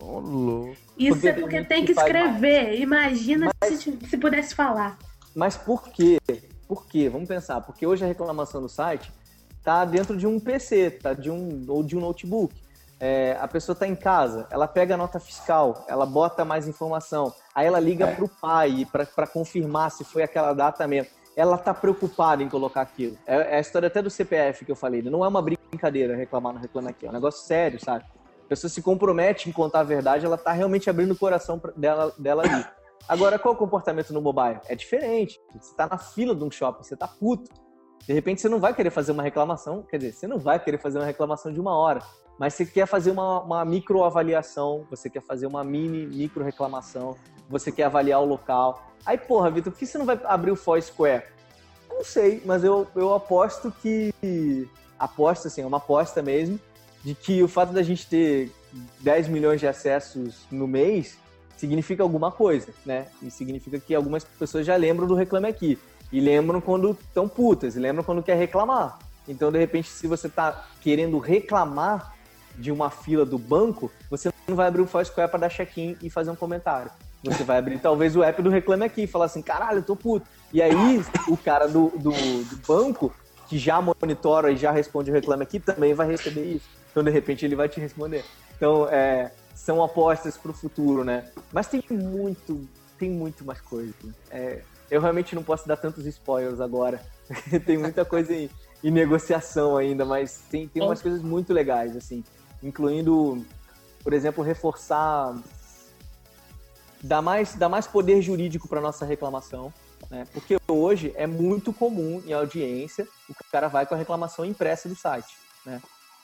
[SPEAKER 4] Ô, louco.
[SPEAKER 5] Isso
[SPEAKER 8] Porque
[SPEAKER 5] é porque tem
[SPEAKER 8] que
[SPEAKER 5] escrever. Imagina se, t- se pudesse falar.
[SPEAKER 8] Mas por quê? Por quê? Vamos pensar. Porque hoje a reclamação no site tá dentro de um PC, tá de um ou de um notebook. É, a pessoa está em casa, ela pega a nota fiscal, ela bota mais informação, aí ela liga para o pai para confirmar se foi aquela data mesmo. Ela está preocupada em colocar aquilo. É, é a história até do CPF que eu falei. Não é uma brincadeira reclamar no Reclame Aqui. É um negócio sério, sabe? A pessoa se compromete em contar a verdade, ela está realmente abrindo o coração dela, dela ali. Agora, qual é o comportamento no mobile? É diferente. Você tá na fila de um shopping, você tá puto. De repente, você não vai querer fazer uma reclamação. Quer dizer, você não vai querer fazer uma reclamação de uma hora. Mas você quer fazer uma, uma microavaliação, você quer fazer uma mini micro reclamação, você quer avaliar o local. Aí, porra, Vitor, por que você não vai abrir o Foursquare? Não sei, mas eu, eu aposto que. Aposto, assim, é uma aposta mesmo, de que o fato da gente ter 10 milhões de acessos no mês significa alguma coisa, né? E significa que algumas pessoas já lembram do Reclame Aqui. E lembram quando estão putas, e lembram quando quer reclamar. Então, de repente, se você está querendo reclamar de uma fila do banco, você não vai abrir o Foursquare para dar check-in e fazer um comentário. Você vai abrir talvez o app do Reclame Aqui e falar assim, caralho, eu tô puto. E aí o cara do, do, do banco, que já monitora e já responde o Reclame Aqui, também vai receber isso. Então, de repente, ele vai te responder. Então, é, são apostas para o futuro, né? Mas tem muito, tem muito mais coisa. É, eu realmente não posso dar tantos spoilers agora. [LAUGHS] tem muita coisa em, em, negociação ainda, mas tem, tem umas coisas muito legais, assim. Incluindo, por exemplo, reforçar... Dar mais, dar mais poder jurídico para nossa reclamação. Né? Porque hoje é muito comum em audiência o cara vai com a reclamação impressa do site. Né?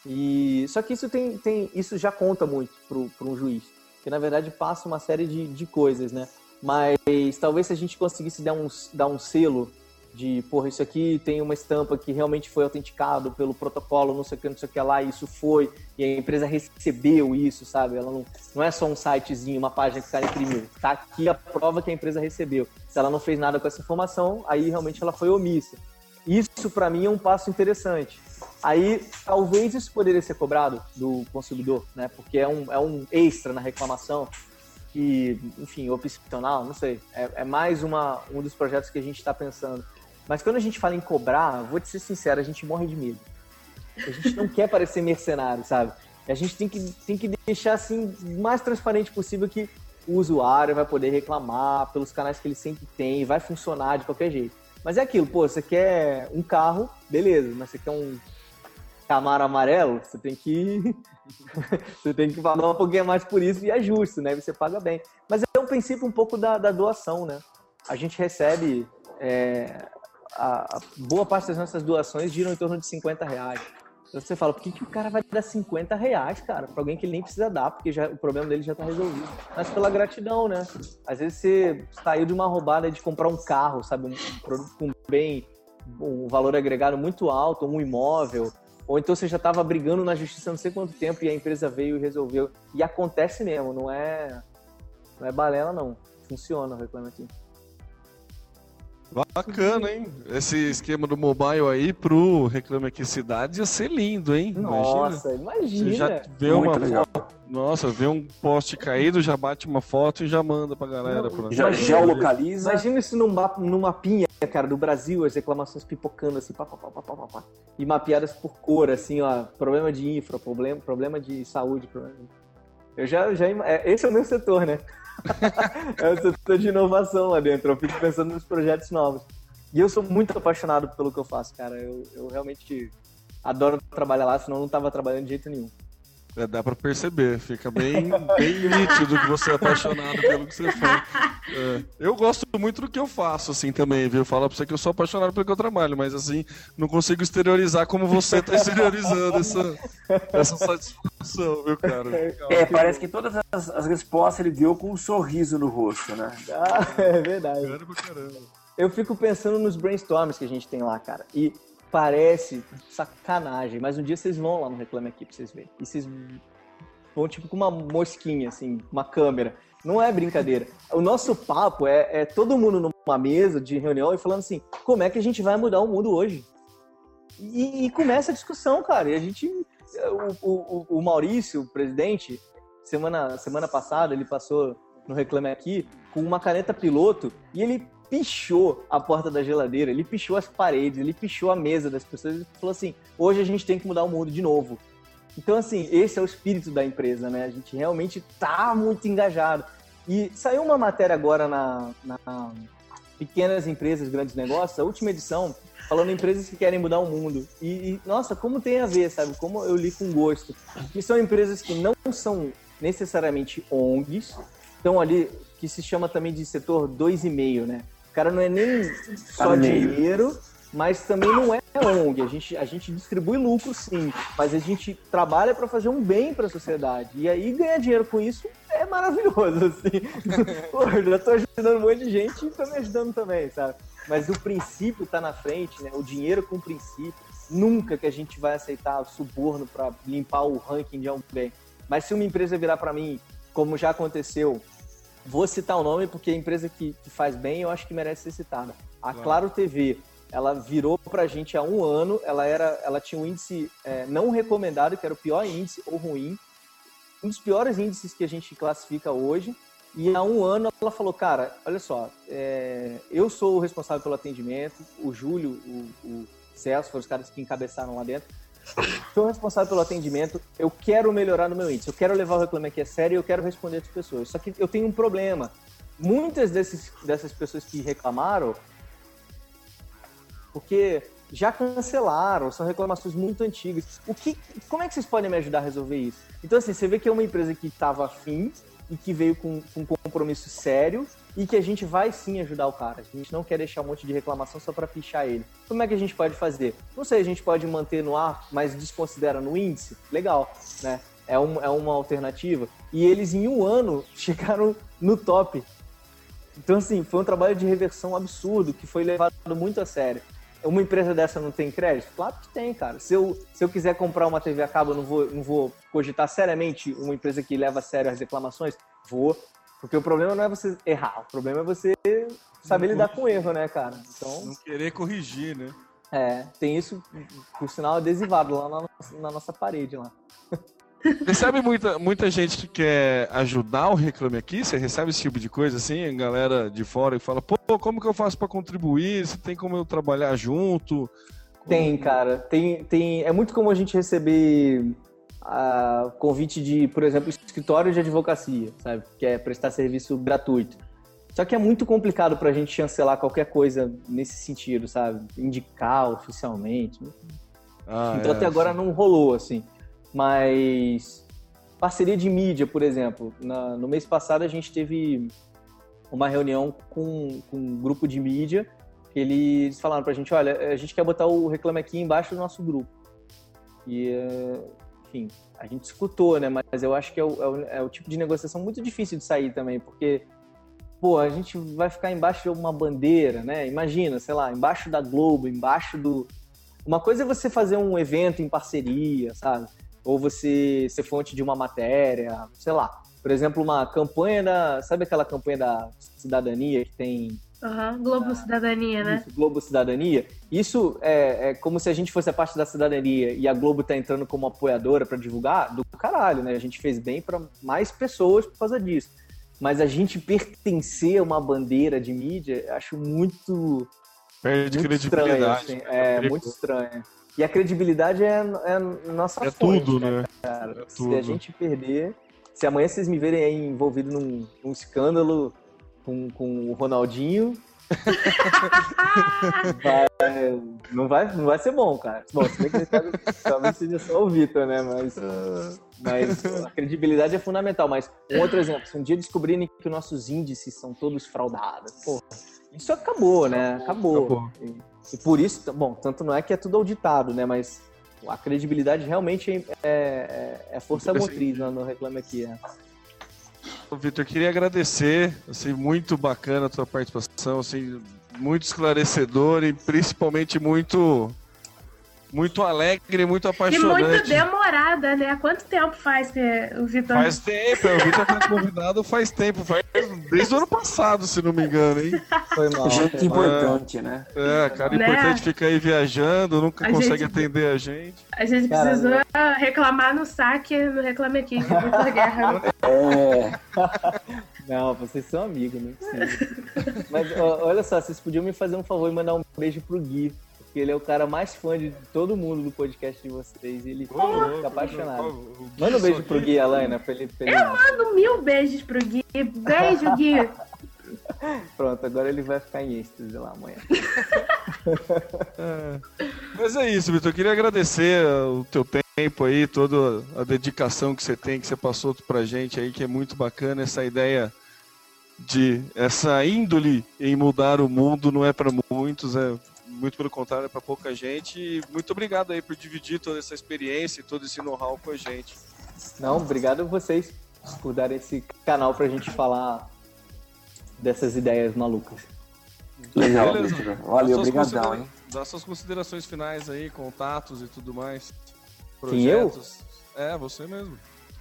[SPEAKER 8] E só que isso tem, tem isso já conta muito para um juiz, que na verdade passa uma série de, de coisas, né? Mas talvez se a gente conseguisse dar um, dar um selo de, porra, isso aqui tem uma estampa que realmente foi autenticado pelo protocolo, não sei o que, não sei o que lá, e isso foi, e a empresa recebeu isso, sabe? Ela não, não é só um sitezinho, uma página que o cara imprimiu. Tá aqui a prova que a empresa recebeu. Se ela não fez nada com essa informação, aí realmente ela foi omissa. Isso, para mim, é um passo interessante. Aí, talvez isso poderia ser cobrado do consumidor, né? Porque é um, é um extra na reclamação que, enfim, opcional, não sei. É, é mais uma, um dos projetos que a gente está pensando. Mas quando a gente fala em cobrar, vou te ser sincero, a gente morre de medo. A gente não quer parecer mercenário, sabe? A gente tem que, tem que deixar assim mais transparente possível que o usuário vai poder reclamar pelos canais que ele sempre tem, vai funcionar de qualquer jeito. Mas é aquilo, pô, você quer um carro, beleza, mas você quer um Camaro amarelo, você tem que [LAUGHS] você tem que pagar um pouquinho mais por isso e é justo, né? Você paga bem. Mas é um princípio um pouco da, da doação, né? A gente recebe é, a, boa parte das nossas doações giram em torno de 50 reais. Então você fala, por que, que o cara vai dar 50 reais, cara, pra alguém que ele nem precisa dar, porque já, o problema dele já tá resolvido. Mas pela gratidão, né? Às vezes você saiu de uma roubada de comprar um carro, sabe? Um, um produto com bem, um valor agregado muito alto, um imóvel, ou então você já estava brigando na justiça não sei quanto tempo e a empresa veio e resolveu. E acontece mesmo, não é, não é balela não. Funciona o Reclame Aqui.
[SPEAKER 4] Bacana, hein? Esse esquema do mobile aí pro Reclame Aqui Cidade ia ser lindo, hein?
[SPEAKER 8] Nossa, imagina. Você já
[SPEAKER 4] vê uma foto, nossa, vê um poste caído, já bate uma foto e já manda pra galera. Não,
[SPEAKER 6] já geolocaliza.
[SPEAKER 8] Imagina isso num, num mapinha, cara, do Brasil, as reclamações pipocando assim, pá, pá, pá, pá, pá, pá, e mapeadas por cor, assim, ó, problema de infra, problema, problema de saúde, problema... Eu já, já, é, esse é o meu setor, né? É o de inovação lá dentro. Eu fico pensando nos projetos novos. E eu sou muito apaixonado pelo que eu faço, cara. Eu, eu realmente adoro trabalhar lá, senão eu não tava trabalhando de jeito nenhum.
[SPEAKER 4] É, dá pra perceber, fica bem, bem nítido que você é apaixonado pelo que você faz. É, eu gosto muito do que eu faço, assim, também, viu? Fala pra você que eu sou apaixonado pelo que eu trabalho, mas, assim, não consigo exteriorizar como você tá exteriorizando essa, essa satisfação, viu, cara?
[SPEAKER 6] É, parece que todas as, as respostas ele deu com um sorriso no rosto, né?
[SPEAKER 8] Ah, [LAUGHS] é verdade. Caramba, caramba. Eu fico pensando nos brainstorms que a gente tem lá, cara. E parece sacanagem, mas um dia vocês vão lá no Reclame Aqui pra vocês verem. E vocês vão tipo com uma mosquinha, assim, uma câmera. Não é brincadeira. O nosso papo é, é todo mundo numa mesa de reunião e falando assim, como é que a gente vai mudar o mundo hoje? E, e começa a discussão, cara. E a gente. O, o, o Maurício, o presidente, semana, semana passada, ele passou no Reclame Aqui com uma caneta piloto e ele pichou a porta da geladeira, ele pichou as paredes, ele pichou a mesa das pessoas e falou assim: hoje a gente tem que mudar o mundo de novo. Então, assim, esse é o espírito da empresa, né? A gente realmente tá muito engajado. E saiu uma matéria agora na, na Pequenas Empresas, Grandes Negócios, a última edição, falando em empresas que querem mudar o mundo. E, e, nossa, como tem a ver, sabe? Como eu li com gosto. Que são empresas que não são necessariamente ONGs, estão ali, que se chama também de setor 2,5, né? Cara não é nem só dinheiro, mas também não é ONG. A gente, a gente distribui lucro, sim, mas a gente trabalha para fazer um bem para a sociedade. E aí ganhar dinheiro com isso é maravilhoso, assim. [LAUGHS] Pô, eu já tô ajudando um monte de gente e tô me ajudando também, sabe? Mas o princípio tá na frente, né? O dinheiro com o princípio. Nunca que a gente vai aceitar suborno para limpar o ranking de alguém. Mas se uma empresa virar para mim, como já aconteceu Vou citar o nome porque a empresa que, que faz bem eu acho que merece ser citada. A claro, claro TV, ela virou pra gente há um ano, ela, era, ela tinha um índice é, não recomendado, que era o pior índice ou ruim. Um dos piores índices que a gente classifica hoje. E há um ano ela falou, cara, olha só, é, eu sou o responsável pelo atendimento, o Júlio, o, o Celso foram os caras que encabeçaram lá dentro. Sou responsável pelo atendimento, eu quero melhorar no meu índice, eu quero levar o Reclame Aqui a sério e eu quero responder as pessoas. Só que eu tenho um problema. Muitas desses, dessas pessoas que reclamaram, porque já cancelaram, são reclamações muito antigas. O que, como é que vocês podem me ajudar a resolver isso? Então, assim, você vê que é uma empresa que estava afim e que veio com, com um compromisso sério e que a gente vai sim ajudar o cara. A gente não quer deixar um monte de reclamação só para pichar ele. Como é que a gente pode fazer? Não sei, a gente pode manter no ar, mas desconsidera no índice? Legal, né? É, um, é uma alternativa. E eles, em um ano, [LAUGHS] chegaram no top. Então, assim, foi um trabalho de reversão absurdo, que foi levado muito a sério. Uma empresa dessa não tem crédito? Claro que tem, cara. Se eu, se eu quiser comprar uma TV a cabo, eu não vou, não vou cogitar seriamente uma empresa que leva a sério as reclamações? Vou. Porque o problema não é você errar, o problema é você saber lidar com o erro, né, cara? Então,
[SPEAKER 4] Não querer corrigir, né?
[SPEAKER 8] é, tem isso, por sinal, adesivado lá na, nossa- na nossa parede lá. [LAUGHS]
[SPEAKER 4] Recebe muita, muita gente que quer ajudar o Reclame Aqui? Você recebe esse tipo de coisa assim? A galera de fora e fala, pô, como que eu faço pra contribuir? Se tem como eu trabalhar junto?
[SPEAKER 8] Tem, cara. Tem, tem, é muito comum a gente receber ah, convite de, por exemplo, escritório de advocacia, sabe? Que é prestar serviço gratuito. Só que é muito complicado pra gente chancelar qualquer coisa nesse sentido, sabe? Indicar oficialmente.
[SPEAKER 4] Ah,
[SPEAKER 8] Então
[SPEAKER 4] é,
[SPEAKER 8] até agora não rolou, assim. Mas parceria de mídia, por exemplo. Na- no mês passado a gente teve uma reunião com, com um grupo de mídia eles falaram pra gente, olha, a gente quer botar o Reclame Aqui embaixo do nosso grupo. E, eh, enfim, a gente escutou, né? Mas eu acho que é o, é o- é o tipo de negociação muito difícil de sair também, porque, pô, a gente vai ficar embaixo de uma bandeira, né? Imagina, sei lá, embaixo da Globo, embaixo do... Uma coisa é você fazer um evento em parceria, sabe? Ou você ser fonte de uma matéria, sei lá. Por exemplo, uma campanha da... Sabe aquela campanha da cidadania que tem
[SPEAKER 5] Aham, Globo Cidadania, né?
[SPEAKER 8] isso, Globo Cidadania. Isso é, é como se a gente fosse a parte da cidadania e a Globo tá entrando como apoiadora pra divulgar, do caralho, né? A gente fez bem pra mais pessoas por causa disso. Mas a gente pertencer a uma bandeira de mídia, acho muito,
[SPEAKER 4] Perde
[SPEAKER 8] muito estranho.
[SPEAKER 4] credibilidade.
[SPEAKER 8] assim.
[SPEAKER 4] né?
[SPEAKER 8] É, muito estranho. E a credibilidade é, é nossa
[SPEAKER 4] É
[SPEAKER 8] fonte,
[SPEAKER 4] tudo, né?
[SPEAKER 8] cara.
[SPEAKER 4] É
[SPEAKER 8] Se
[SPEAKER 4] tudo.
[SPEAKER 8] a gente perder, se amanhã vocês me verem aí envolvido num, num escândalo com, com o Ronaldinho, [LAUGHS] vai- não, vai, não vai ser bom, cara. Bom, se bem que ele sabe, talvez seja só o Vitor, né? Mas, mas a credibilidade é fundamental. Mas um outro exemplo, se um dia descobrirem que nossos índices são todos fraudados, pô, isso acabou, né? Acabou.
[SPEAKER 4] Acabou.
[SPEAKER 8] E, e por isso, bom, tanto não é que é tudo auditado, né? Mas a credibilidade realmente é, é, é força motriz né, no Reclame Aqui. É.
[SPEAKER 4] Vitor, queria agradecer, assim, muito bacana a tua participação, assim, muito esclarecedor e principalmente muito muito alegre, muito
[SPEAKER 5] E
[SPEAKER 4] apaixonante.
[SPEAKER 5] muito demorada, né? Quanto tempo faz que o Vitor.
[SPEAKER 4] Faz tempo, o Vitor tá convidado faz tempo, faz desde o ano passado, se não me engano, hein?
[SPEAKER 8] Foi mal.
[SPEAKER 6] Gente
[SPEAKER 8] foi mal.
[SPEAKER 6] importante, né?
[SPEAKER 4] É, cara
[SPEAKER 5] Né?
[SPEAKER 4] importante fica aí viajando, nunca
[SPEAKER 5] A
[SPEAKER 4] consegue
[SPEAKER 5] gente-
[SPEAKER 4] atender a gente.
[SPEAKER 5] A gente precisou reclamar no saque no Reclame Aqui, que Vitor [LAUGHS] Guerra.
[SPEAKER 6] É,
[SPEAKER 8] Não, vocês são amigos, não é possível. Mas ó, olha só, vocês podiam me fazer um favor e mandar um beijo pro Gui. Porque ele é o cara mais fã de todo mundo do podcast de vocês. E ele
[SPEAKER 4] louco,
[SPEAKER 8] fica apaixonado.
[SPEAKER 4] o Gui
[SPEAKER 8] Manda um beijo pro Gui, Alaina, pra ele, pra ele-
[SPEAKER 5] Eu mando mil beijos pro Gui. Beijo, Gui. [LAUGHS]
[SPEAKER 8] Pronto, agora ele vai ficar em êxtase lá amanhã.
[SPEAKER 4] Mas é isso, Vitor. Eu queria agradecer o teu tempo aí, toda a dedicação que você tem, que você passou pra gente aí, que é muito bacana. Essa ideia de essa índole em mudar o mundo não é para muitos, é muito pelo contrário, é para pouca gente. E muito obrigado aí por dividir toda essa experiência e todo esse know-how com a gente.
[SPEAKER 8] Não, obrigado a vocês por darem esse canal pra gente falar dessas ideias malucas.
[SPEAKER 6] legal,
[SPEAKER 4] Beleza.
[SPEAKER 6] Valeu, obrigadão, hein?
[SPEAKER 4] Dá suas considerações finais aí, contatos e tudo mais.
[SPEAKER 8] Quem, eu?
[SPEAKER 4] Projetos. É, você mesmo.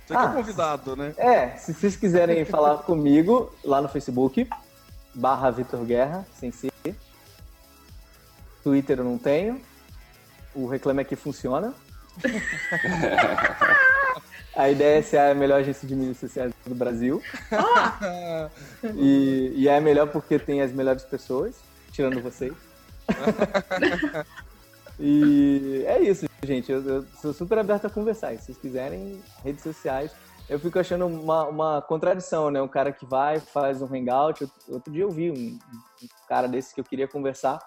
[SPEAKER 4] Você que
[SPEAKER 8] Ah.
[SPEAKER 4] é convidado, né?
[SPEAKER 8] É, se vocês quiserem falar comigo lá no Facebook, barra Vitor Guerra, sem ser. Twitter eu não tenho. O Reclame Aqui funciona. [LAUGHS] A ideia é ser a melhor agência de mídias sociais do Brasil. E, e é melhor porque tem as melhores pessoas, tirando vocês. [LAUGHS] e é isso, gente. Eu, eu sou super aberto a conversar. E se vocês quiserem, redes sociais. Eu fico achando uma, uma contradição, né? Um cara que vai, faz um hangout. Outro dia eu vi um, um cara desse que eu queria conversar.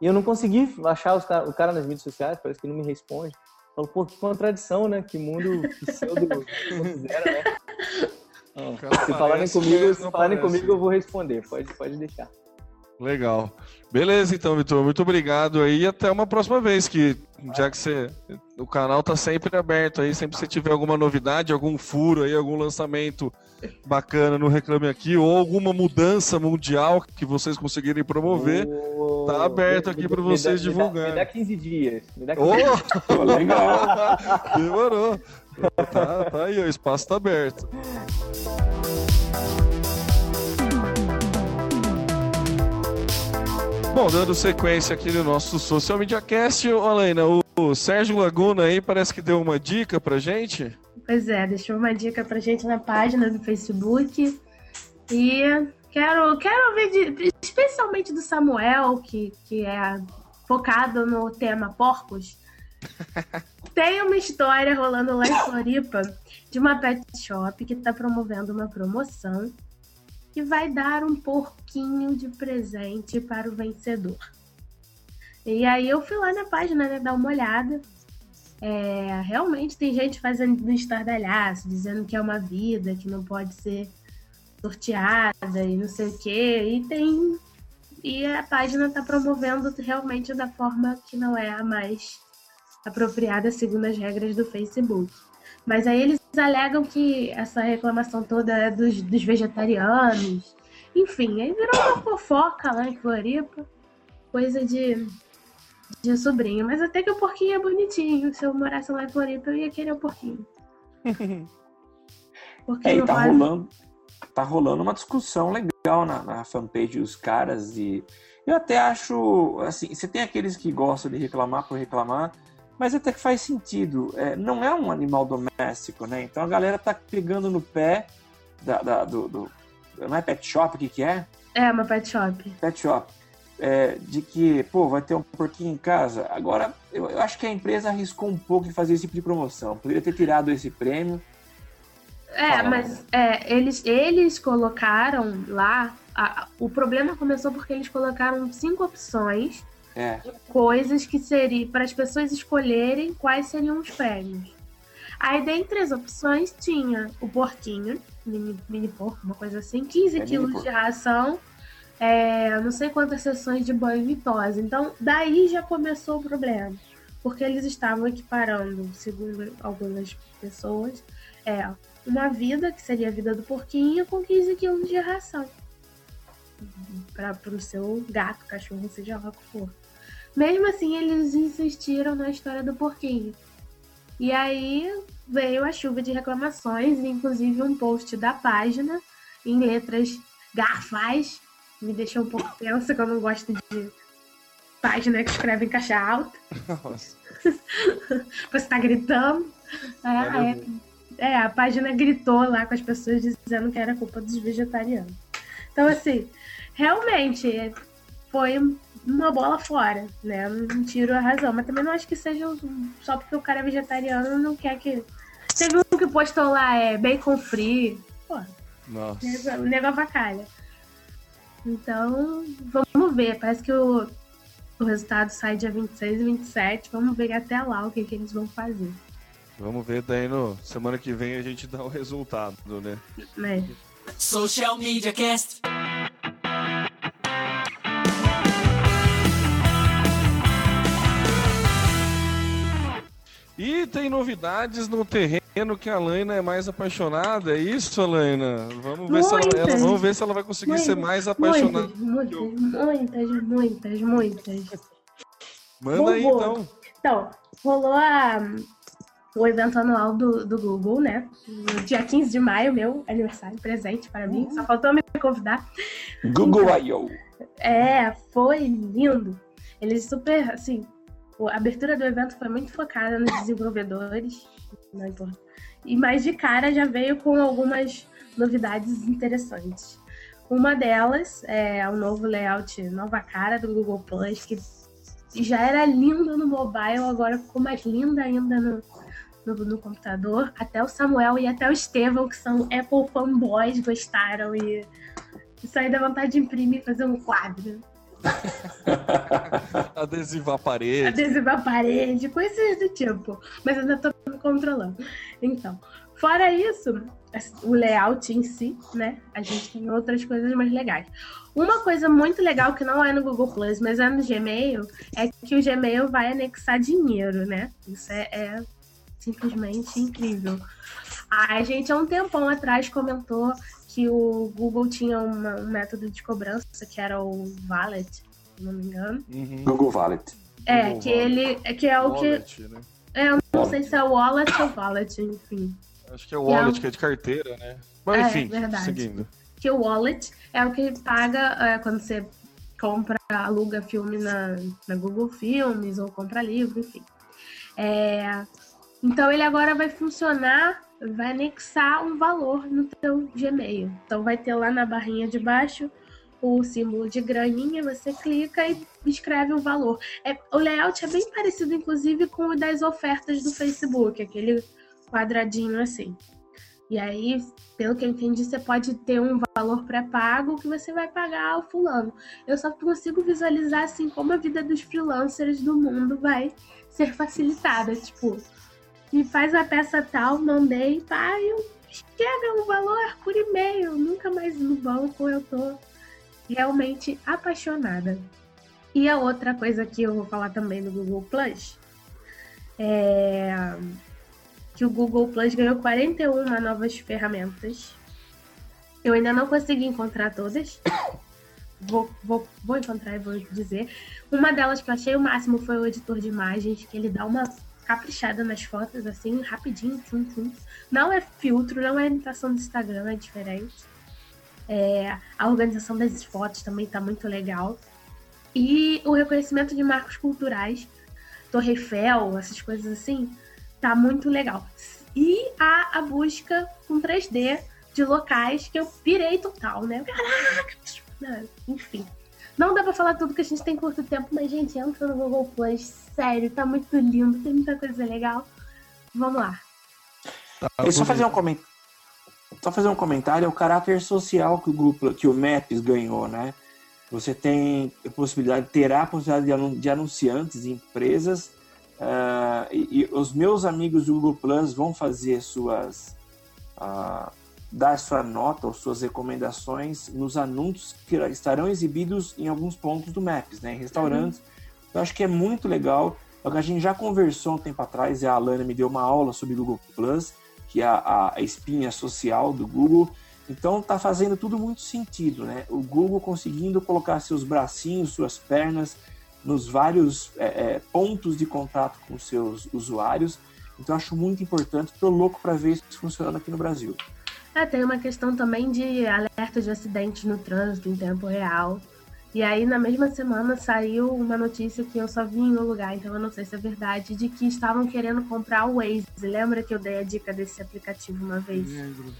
[SPEAKER 8] E eu não consegui achar os cara, o cara nas mídias sociais, parece que não me responde. Falo, pô, que contradição, né? Que mundo pseudo mundo [LAUGHS] zero, né? [LAUGHS] Se falarem comigo, se falarem
[SPEAKER 4] parece.
[SPEAKER 8] comigo, eu vou responder. Pode, pode deixar.
[SPEAKER 4] Legal. Beleza, então, Vitor. Muito obrigado aí e até uma próxima vez, que já que você. O canal tá sempre aberto aí, sempre que você tiver alguma novidade, algum furo aí, algum lançamento bacana no Reclame Aqui, ou alguma mudança mundial que vocês conseguirem promover,
[SPEAKER 8] Ô,
[SPEAKER 4] tá aberto
[SPEAKER 8] me-
[SPEAKER 4] aqui
[SPEAKER 8] me
[SPEAKER 4] vocês
[SPEAKER 8] dá- me dá-
[SPEAKER 4] divulgarem.
[SPEAKER 8] Me dá 15 dias. Me dá 15 dias. [LAUGHS]
[SPEAKER 4] Ô! Legal! Demorou. Tá, tá aí, o espaço tá aberto. Bom, dando sequência aqui no nosso Social Media Cast, Alaina, o, o Sérgio Laguna aí parece que deu uma dica pra gente.
[SPEAKER 5] Pois é, deixou uma dica pra gente na página do Facebook. E quero, quero ouvir de- especialmente do Samuel, que, que é focado no tema porcos. [LAUGHS] Tem uma história rolando lá em Floripa de uma pet shop que está promovendo uma promoção que vai dar um porquinho de presente para o vencedor. E aí eu fui lá na página, né, dar uma olhada. É, realmente tem gente fazendo no estardalhaço, dizendo que é uma vida, que não pode ser sorteada e não sei o quê. E tem. E a página está promovendo realmente da forma que não é a mais apropriada segundo as regras do Facebook. Mas aí eles alegam que essa reclamação toda é dos, dos vegetarianos. Enfim, aí virou uma fofoca lá em Floripa. Coisa de, de sobrinho. Mas até que o porquinho é bonitinho. Se eu morasse lá em Floripa, eu ia querer o porquinho. [LAUGHS] Porque
[SPEAKER 6] É, e tá
[SPEAKER 5] pode-
[SPEAKER 6] rolando, tá rolando uma discussão legal na, na fanpage dos caras e eu até acho, assim, você tem aqueles que gostam de reclamar por reclamar, mas até que faz sentido. É, não é um animal doméstico, né? Então a galera tá pegando no pé da, da- do, do- Não é pet shop, o que que é?
[SPEAKER 5] É, uma pet shop.
[SPEAKER 6] Pet shop. É, de que, pô, vai ter um porquinho em casa. Agora, eu, eu acho que a empresa arriscou um pouco em fazer esse tipo de promoção. Poderia ter tirado esse prêmio.
[SPEAKER 5] É, mas é, eles, eles colocaram lá. a- o problema começou porque eles colocaram cinco opções
[SPEAKER 6] É.
[SPEAKER 5] coisas que seriam para as pessoas escolherem quais seriam os prêmios. Aí, dentre as opções, tinha o porquinho, mini, mini porco, uma coisa assim, 15
[SPEAKER 6] É,
[SPEAKER 5] quilos de ração, é, não sei quantas sessões de banho e tosse. Então, daí já começou o problema. Porque eles estavam equiparando, segundo algumas pessoas, é, uma vida, que seria a vida do porquinho, com 15 quilos de ração. Para o seu gato, cachorro, seja lá o que for. Mesmo assim, eles insistiram na história do porquinho. E aí veio a chuva de reclamações, inclusive um post da página em letras garfais. Me deixou um pouco tensa, que eu não gosto de página que escreve em caixa alta.
[SPEAKER 4] Nossa.
[SPEAKER 5] Você tá gritando. Ah, é, é, a página gritou lá com as pessoas dizendo que era culpa dos vegetarianos. Então, assim, realmente é, foi uma bola fora, né? Não tiro a razão. Mas também não acho que seja um- só porque o cara é vegetariano não quer que. Teve um que postou lá, é bacon free. Pô,
[SPEAKER 4] Nossa.
[SPEAKER 5] o nego avacalha. Então, vamos ver. Parece que o, o resultado sai dia 26 e 27. Vamos ver até lá o que, que eles vão fazer.
[SPEAKER 4] Vamos ver daí no semana que vem a gente dá o resultado, né?
[SPEAKER 5] Né?
[SPEAKER 2] Social Media Cast.
[SPEAKER 4] E tem novidades no terreno que a Alaina é mais apaixonada, é isso, Alaina? Vamos ver, se ela,
[SPEAKER 5] Muitas.
[SPEAKER 4] ela- vamos ver se ela vai conseguir ser mais apaixonada.
[SPEAKER 5] Muitas, muitas, muitas, muitas, muitas.
[SPEAKER 4] Manda aí então.
[SPEAKER 5] Então, rolou a, o evento anual do, do Google, né? No dia 15 de maio, meu aniversário, presente para mim. Só faltou me convidar.
[SPEAKER 6] Google I.O.
[SPEAKER 5] É, foi lindo. Eles super, assim, a abertura do evento foi muito focada nos desenvolvedores, não importa. e mais de cara já veio com algumas novidades interessantes. Uma delas é o novo layout, nova cara do Google Plus, que já era lindo no mobile, agora ficou mais linda ainda no, no, no, computador. Até o Samuel e até o Estevão, que são Apple fanboys, gostaram. E isso dá vontade de imprimir e fazer um quadro. [LAUGHS]
[SPEAKER 4] Adesivar a parede.
[SPEAKER 5] Adesivar a parede, coisas do tipo. Mas ainda tô me controlando. Então, fora isso, o layout em si, né? A gente tem outras coisas mais legais. Uma coisa muito legal que não é no Google Plus, mas é no Gmail, é que o Gmail vai anexar dinheiro, né? Isso é, é simplesmente incrível. A gente, há um tempão atrás, comentou que o Google tinha uma, um método de cobrança que era o Wallet, se não me engano.
[SPEAKER 6] Uhum. Google Wallet.
[SPEAKER 5] É, Google que Wallet. ele. É que é o wallet, que. Né? É, eu não sei se é o Wallet ou Wallet, enfim.
[SPEAKER 4] Acho que é o Wallet, que é, que é de carteira, né? Mas é, enfim, verdade. seguindo.
[SPEAKER 5] Que o Wallet é o que paga é, quando você compra, aluga filme na, na Google Filmes ou compra livro, enfim. É, então ele agora vai funcionar vai anexar um valor no teu Gmail. Então vai ter lá na barrinha de baixo o símbolo de graninha, você clica e escreve um valor. É, o layout é bem parecido, inclusive, com o das ofertas do Facebook, aquele quadradinho assim. E aí, pelo que eu entendi, você pode ter um valor pré-pago que você vai pagar ao fulano. Eu só consigo visualizar assim como a vida dos freelancers do mundo vai ser facilitada. Tipo, me faz a peça tal, mandei, eu chega o valor por e-mail, nunca mais no banco, eu tô realmente apaixonada. E a outra coisa que eu vou falar também do Google Plus é que o Google Plus ganhou 41 novas ferramentas. Eu ainda não consegui encontrar todas. [COUGHS] Vou, vou, vou encontrar e vou dizer. Uma delas que eu achei o máximo foi o editor de imagens, que ele dá uma caprichada nas fotos, assim, rapidinho, tum, tum. Não é filtro, não é imitação do Instagram, é diferente. É, a organização das fotos também tá muito legal. E o reconhecimento de marcos culturais, Torre Eiffel, essas coisas assim, tá muito legal. E a, a busca com 3D de locais que eu pirei total, né? Caraca! [LAUGHS] Enfim. Não dá pra falar tudo que a gente tem curto tempo, mas, gente, entra no Google Plus. Sério, tá muito lindo, tem muita coisa legal. Vamos lá.
[SPEAKER 6] Tá, só fazer um comentário. Só fazer um comentário, é o caráter social que o grupo, que o Maps ganhou, né? Você tem a possibilidade, terá a possibilidade de anunciantes e empresas. Uh, e, e, os meus amigos do Google Plus vão fazer suas. Uh, dar sua nota ou suas recomendações nos anúncios que estarão exibidos em alguns pontos do Maps, né, em restaurantes. Uhum. Eu acho que é muito legal. É a gente já conversou um tempo atrás e a Alana me deu uma aula sobre Google Plus, que é a, espinha social do Google. Então tá fazendo tudo muito sentido, né? O Google conseguindo colocar seus bracinhos, suas pernas nos vários é, é, pontos de contato com seus usuários. Então acho muito importante. Tô louco para ver isso funcionando aqui no Brasil.
[SPEAKER 5] É, tem uma questão também de alerta de acidentes no trânsito em tempo real. E aí, na mesma semana, saiu uma notícia que eu só vi em um lugar, então eu não sei se é verdade, de que estavam querendo comprar o Waze. Lembra que eu dei a dica desse aplicativo uma vez?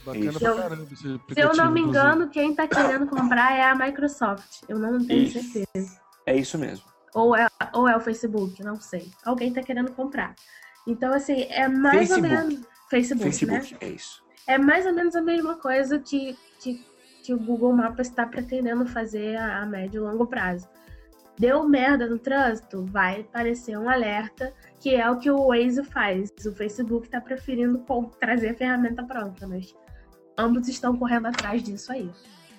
[SPEAKER 4] Bacana eu, pra caramba esse aplicativo.
[SPEAKER 5] Se eu não me engano, quem tá querendo comprar é a Microsoft. Eu não tenho isso. certeza.
[SPEAKER 6] É isso mesmo.
[SPEAKER 5] Ou é, ou é o Facebook, não sei. Alguém tá querendo comprar. Então, assim, é mais Facebook. ou menos. Facebook, Facebook, né?
[SPEAKER 6] é isso
[SPEAKER 5] é mais ou menos a mesma coisa que, que, que o Google Maps está pretendendo fazer a, a médio e longo prazo. Deu merda no trânsito? Vai aparecer um alerta, que é o que o Waze faz. O Facebook está preferindo trazer a ferramenta pronta, mas ambos estão correndo atrás disso aí.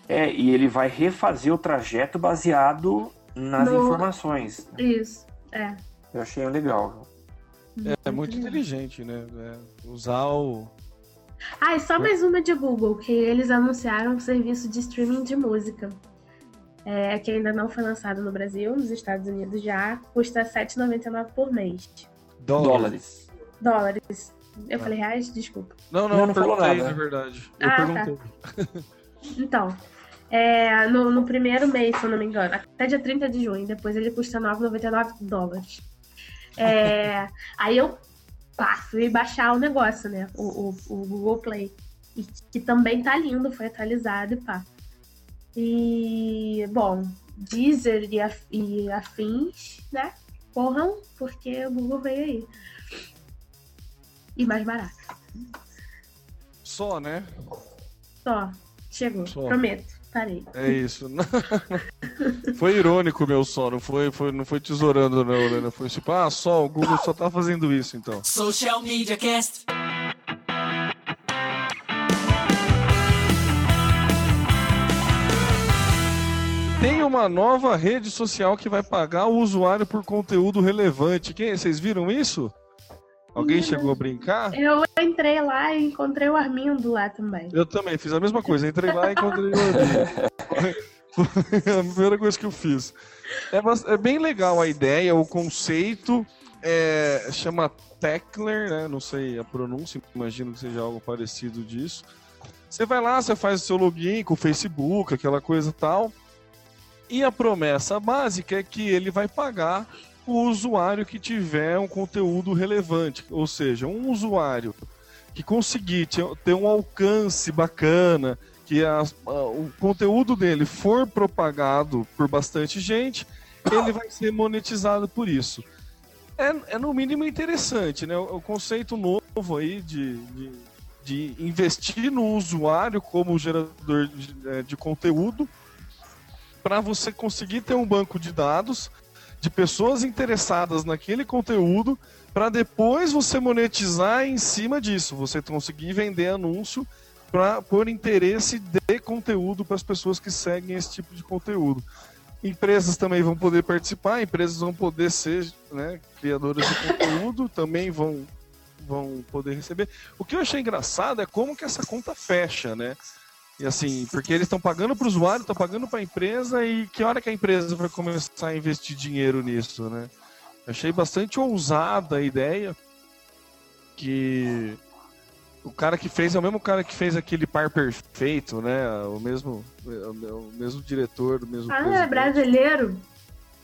[SPEAKER 6] É, e ele vai refazer o trajeto baseado nas no... informações.
[SPEAKER 5] Isso, é.
[SPEAKER 6] Eu achei legal.
[SPEAKER 4] É, é muito inteligente, né? É, usar o,
[SPEAKER 5] ah, e só mais uma de Google, que eles anunciaram um serviço de streaming de música. É, que ainda não foi lançado no Brasil, nos Estados Unidos já, custa R$7,99 por mês.
[SPEAKER 6] Dólares.
[SPEAKER 5] Dólares. Eu ah. falei reais? Desculpa.
[SPEAKER 4] Não, não, não, não falou nada, na verdade. Eu ah, tá. perguntei.
[SPEAKER 5] Tá. então, é, no, no, primeiro mês, se eu não me engano, até dia 30 de junho, depois ele custa 9,99 dólares. É, [LAUGHS] aí eu pá, fui baixar o negócio, né? O, o, o Google Play. E que também tá lindo, foi atualizado e pá. E, bom, Deezer e, af, e afins, né? Corram, porque o Google veio aí. E mais barato.
[SPEAKER 4] Só, né?
[SPEAKER 5] Só. Chegou.
[SPEAKER 4] Só.
[SPEAKER 5] Prometo. Parei.
[SPEAKER 4] É isso. [LAUGHS] foi irônico meu só, não foi, foi, não foi tesourando, não, Helena. Foi tipo, ah, só, o Google só tá fazendo isso, então.
[SPEAKER 2] Social Media Cast.
[SPEAKER 4] Tem uma nova rede social que vai pagar o usuário por conteúdo relevante. Quem, vocês viram isso? Alguém chegou a brincar?
[SPEAKER 5] Eu entrei lá e encontrei o Armindo lá também.
[SPEAKER 4] Eu também fiz a mesma coisa. Entrei lá e encontrei o Armindo. Foi a primeira coisa que eu fiz. É, é bem legal a ideia, o conceito. É, chama Techler, né? Não sei a pronúncia, imagino que seja algo parecido disso. Você vai lá, você faz o seu login com o Facebook, aquela coisa tal. E a promessa básica é que ele vai pagar o usuário que tiver um conteúdo relevante. Ou seja, um usuário que conseguir te- ter um alcance bacana, que o conteúdo dele for propagado por bastante gente, ele vai ser monetizado por isso. É, é no mínimo interessante, né? O, o conceito novo aí de, de, de investir no usuário como gerador de, eh, de conteúdo para você conseguir ter um banco de dados de pessoas interessadas naquele conteúdo para depois você monetizar em cima disso, você conseguir vender anúncio para por interesse de conteúdo para as pessoas que seguem esse tipo de conteúdo. Empresas também vão poder participar, empresas vão poder ser né, criadoras de conteúdo, também vão, vão poder receber. O que eu achei engraçado é como que essa conta fecha, né? E assim, porque eles estão pagando para o usuário, estão pagando para a empresa, e que hora que a empresa vai começar a investir dinheiro nisso, né? Achei bastante ousada a ideia que o cara que fez é o mesmo cara que fez aquele par perfeito, né? O mesmo, o mesmo diretor, o mesmo
[SPEAKER 5] Ah, é
[SPEAKER 4] presidente.
[SPEAKER 5] brasileiro?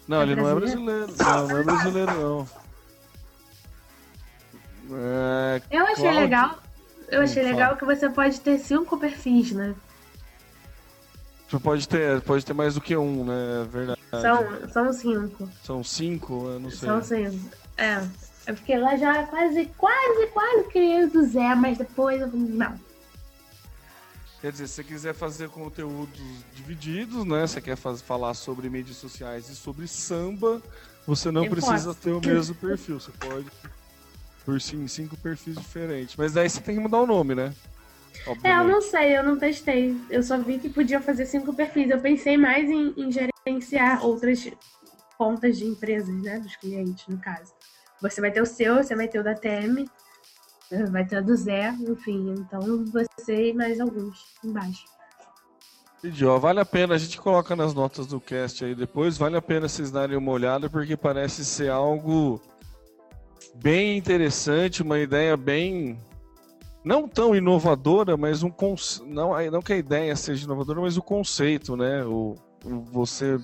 [SPEAKER 4] Não,
[SPEAKER 5] É
[SPEAKER 4] ele não é
[SPEAKER 5] brasileiro?
[SPEAKER 4] brasileiro. Não, não é brasileiro, não. É,
[SPEAKER 5] Eu achei
[SPEAKER 4] Cláudio-
[SPEAKER 5] legal. Eu achei legal que você pode ter cinco perfis, né?
[SPEAKER 4] Você pode ter, pode ter mais do que um, né? É verdade.
[SPEAKER 5] São, são cinco.
[SPEAKER 4] São cinco, eu não sei.
[SPEAKER 5] São cinco. É. É porque lá já quase, quase, quase criei do Zé, mas depois eu não.
[SPEAKER 4] Quer dizer, se você quiser fazer conteúdos divididos, né? Você quer faz- falar sobre mídias sociais e sobre samba, você não
[SPEAKER 5] Eu
[SPEAKER 4] precisa
[SPEAKER 5] posso.
[SPEAKER 4] ter o mesmo perfil. Você pode por sim, cinco perfis diferentes. Mas daí você tem que mudar o nome, né?
[SPEAKER 5] É, eu
[SPEAKER 4] Obviamente.
[SPEAKER 5] não sei, eu não testei. Eu só vi que podia fazer cinco perfis. Eu pensei mais em, em gerenciar outras contas de empresas, né? Dos clientes, no caso. Você vai ter o seu, você vai ter o da TM, né, vai ter o do Zé, enfim. Então você e mais alguns embaixo.
[SPEAKER 4] Entendi, ó, vale a pena, a gente coloca nas notas do cast aí depois, vale a pena vocês darem uma olhada, porque parece ser algo bem interessante, uma ideia bem. Não tão inovadora, mas um conce... não, não que a ideia seja inovadora, mas o conceito, né? O, o você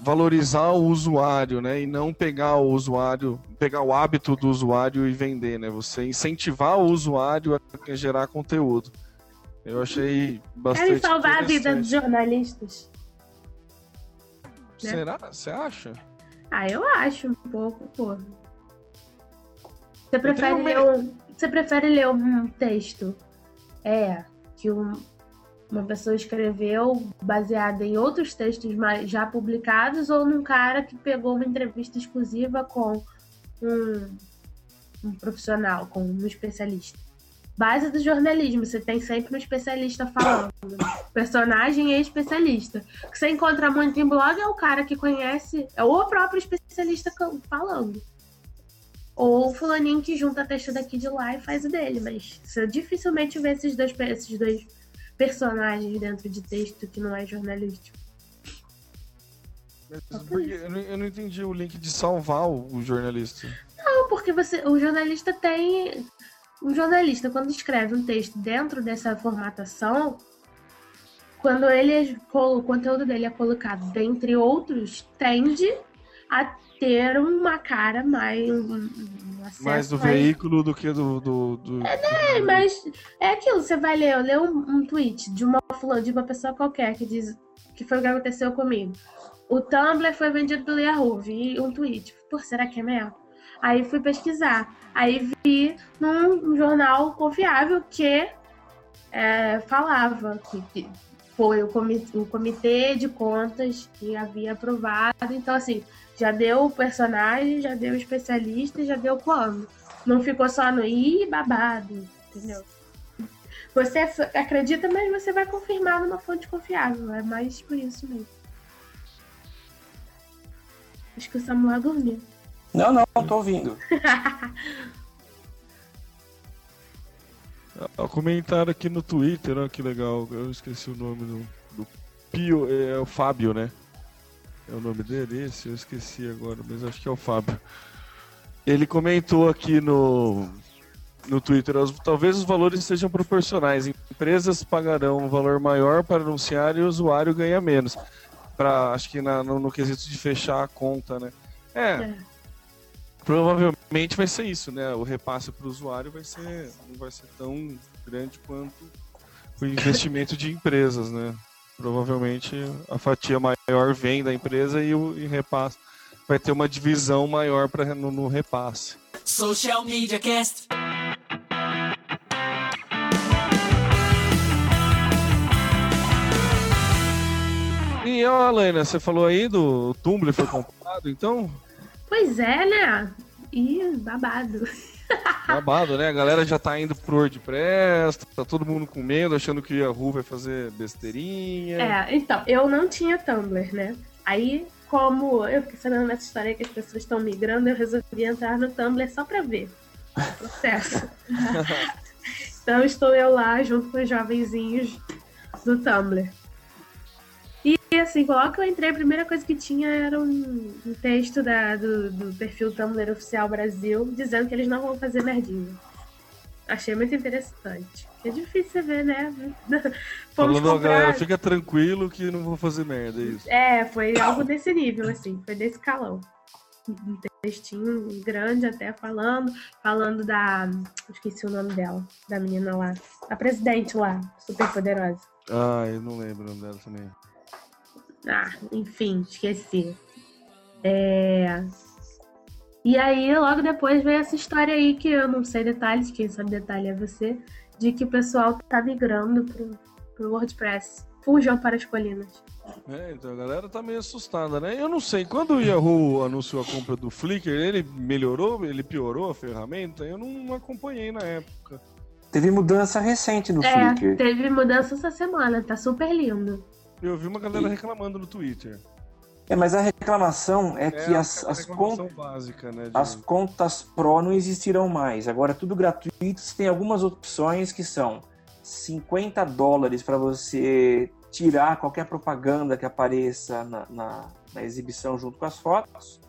[SPEAKER 4] valorizar o usuário, né? E não pegar o usuário, pegar o hábito do usuário e vender, né? Você incentivar o usuário a gerar conteúdo. Eu achei bastante
[SPEAKER 5] Querem salvar a vida dos jornalistas. né?
[SPEAKER 4] Será? Você acha?
[SPEAKER 5] Ah, eu acho um pouco, pô. Você prefere, ler um, você prefere ler um texto é, que um- uma pessoa escreveu baseado em outros textos mais, já publicados ou num cara que pegou uma entrevista exclusiva com um, um profissional, com um especialista? Base do jornalismo, você tem sempre um especialista falando. Personagem e especialista. O que você encontra muito em blog é o cara que conhece, é o próprio especialista falando. Ou o fulaninho que junta texto daqui de lá e faz o dele, mas você dificilmente vê esses dois, esses dois personagens dentro de texto que não é jornalístico.
[SPEAKER 4] Eu, não, entendi o link de salvar o, o jornalista.
[SPEAKER 5] Não, porque você, o jornalista tem. Um jornalista, quando escreve um texto dentro dessa formatação, quando ele é, o conteúdo dele é colocado dentre outros, tende a ter uma cara mais.
[SPEAKER 4] Mais do veículo do que do. do, do...
[SPEAKER 5] É, mas é aquilo, você vai ler, eu leio um, um tweet de uma fulana, de uma pessoa qualquer que diz que foi o que aconteceu comigo. O Tumblr foi vendido pelo Yahoo, vi um tweet. Pô, será que é mesmo? Aí fui pesquisar. Aí vi num jornal confiável que é, falava que, que foi o comitê, o comitê de contas que havia aprovado. Então, assim, já deu o personagem, já deu o especialista e já deu quando. Não ficou só no i babado, entendeu? Você acredita, mas você vai confirmar numa fonte confiável. É mais por isso mesmo. Acho que o Samuel dormiu.
[SPEAKER 6] Não, não, tô ouvindo. [LAUGHS]
[SPEAKER 4] Ah, Comentaram aqui no Twitter, ó, que legal. Eu esqueci o nome do, do Pio, é o Fábio, né? É o nome dele, esse? Eu esqueci agora, mas acho que é o Fábio. Ele comentou aqui no, no Twitter, talvez os valores sejam proporcionais. Empresas pagarão um valor maior para anunciar e o usuário ganha menos. Pra, acho que na- no, no quesito de fechar a conta, né? É,
[SPEAKER 5] É.
[SPEAKER 4] provavelmente vai ser isso, né? O repasse para o usuário vai ser, não vai ser tão grande quanto o investimento de empresas, né? Provavelmente a fatia maior vem da empresa e o e repasse vai ter uma divisão maior para no, no repasse.
[SPEAKER 2] Social Media Cast.
[SPEAKER 4] E ó, Helena, você falou aí do Tumblr foi comprado, então
[SPEAKER 5] Pois é, né? Ih, babado.
[SPEAKER 4] Babado, né? A galera já tá indo pro WordPress, tá todo mundo com medo, achando que a Yahoo vai fazer besteirinha.
[SPEAKER 5] É, então, eu não tinha Tumblr, né? Aí, como eu fiquei sabendo dessa história que as pessoas estão migrando, eu resolvi entrar no Tumblr só pra ver o processo. [LAUGHS] então, estou eu lá junto com os jovenzinhos do Tumblr. E assim, logo que eu entrei, a primeira coisa que tinha era um, um texto da- do, do perfil Tumblr Oficial Brasil dizendo que eles não vão fazer merdinha. Achei muito interessante. É difícil você ver, né? [LAUGHS] Fomos
[SPEAKER 4] Falando, galera, fica tranquilo que não vou fazer merda, é isso.
[SPEAKER 5] É, foi algo desse nível, assim, foi desse calão. Um textinho grande até falando, falando da. Esqueci o nome dela, da menina lá. A presidente lá, super poderosa.
[SPEAKER 4] Ah, eu não lembro o nome dela também.
[SPEAKER 5] Ah, enfim, esqueci. É... E aí, logo depois veio essa história aí que eu não sei detalhes, quem sabe detalhe é você, de que o pessoal tá migrando pro, pro WordPress. Fujam para as colinas.
[SPEAKER 4] É, então a galera tá meio assustada, né? Eu não sei, quando o Yahoo anunciou a compra do Flickr, ele melhorou, ele piorou a ferramenta? Eu não acompanhei na época.
[SPEAKER 6] Teve mudança recente no
[SPEAKER 5] É,
[SPEAKER 6] Flickr.
[SPEAKER 5] teve mudança essa semana, tá super lindo.
[SPEAKER 4] Eu vi uma galera reclamando no Twitter.
[SPEAKER 6] É, mas a reclamação é, que
[SPEAKER 4] É,
[SPEAKER 6] as,
[SPEAKER 4] a
[SPEAKER 6] as,
[SPEAKER 4] reclamação
[SPEAKER 6] con-
[SPEAKER 4] básica, né?
[SPEAKER 6] as contas Pro não existirão mais. Agora é tudo gratuito. Você tem algumas opções que são 50 dólares para você tirar qualquer propaganda que apareça na, na- na exibição junto com as fotos.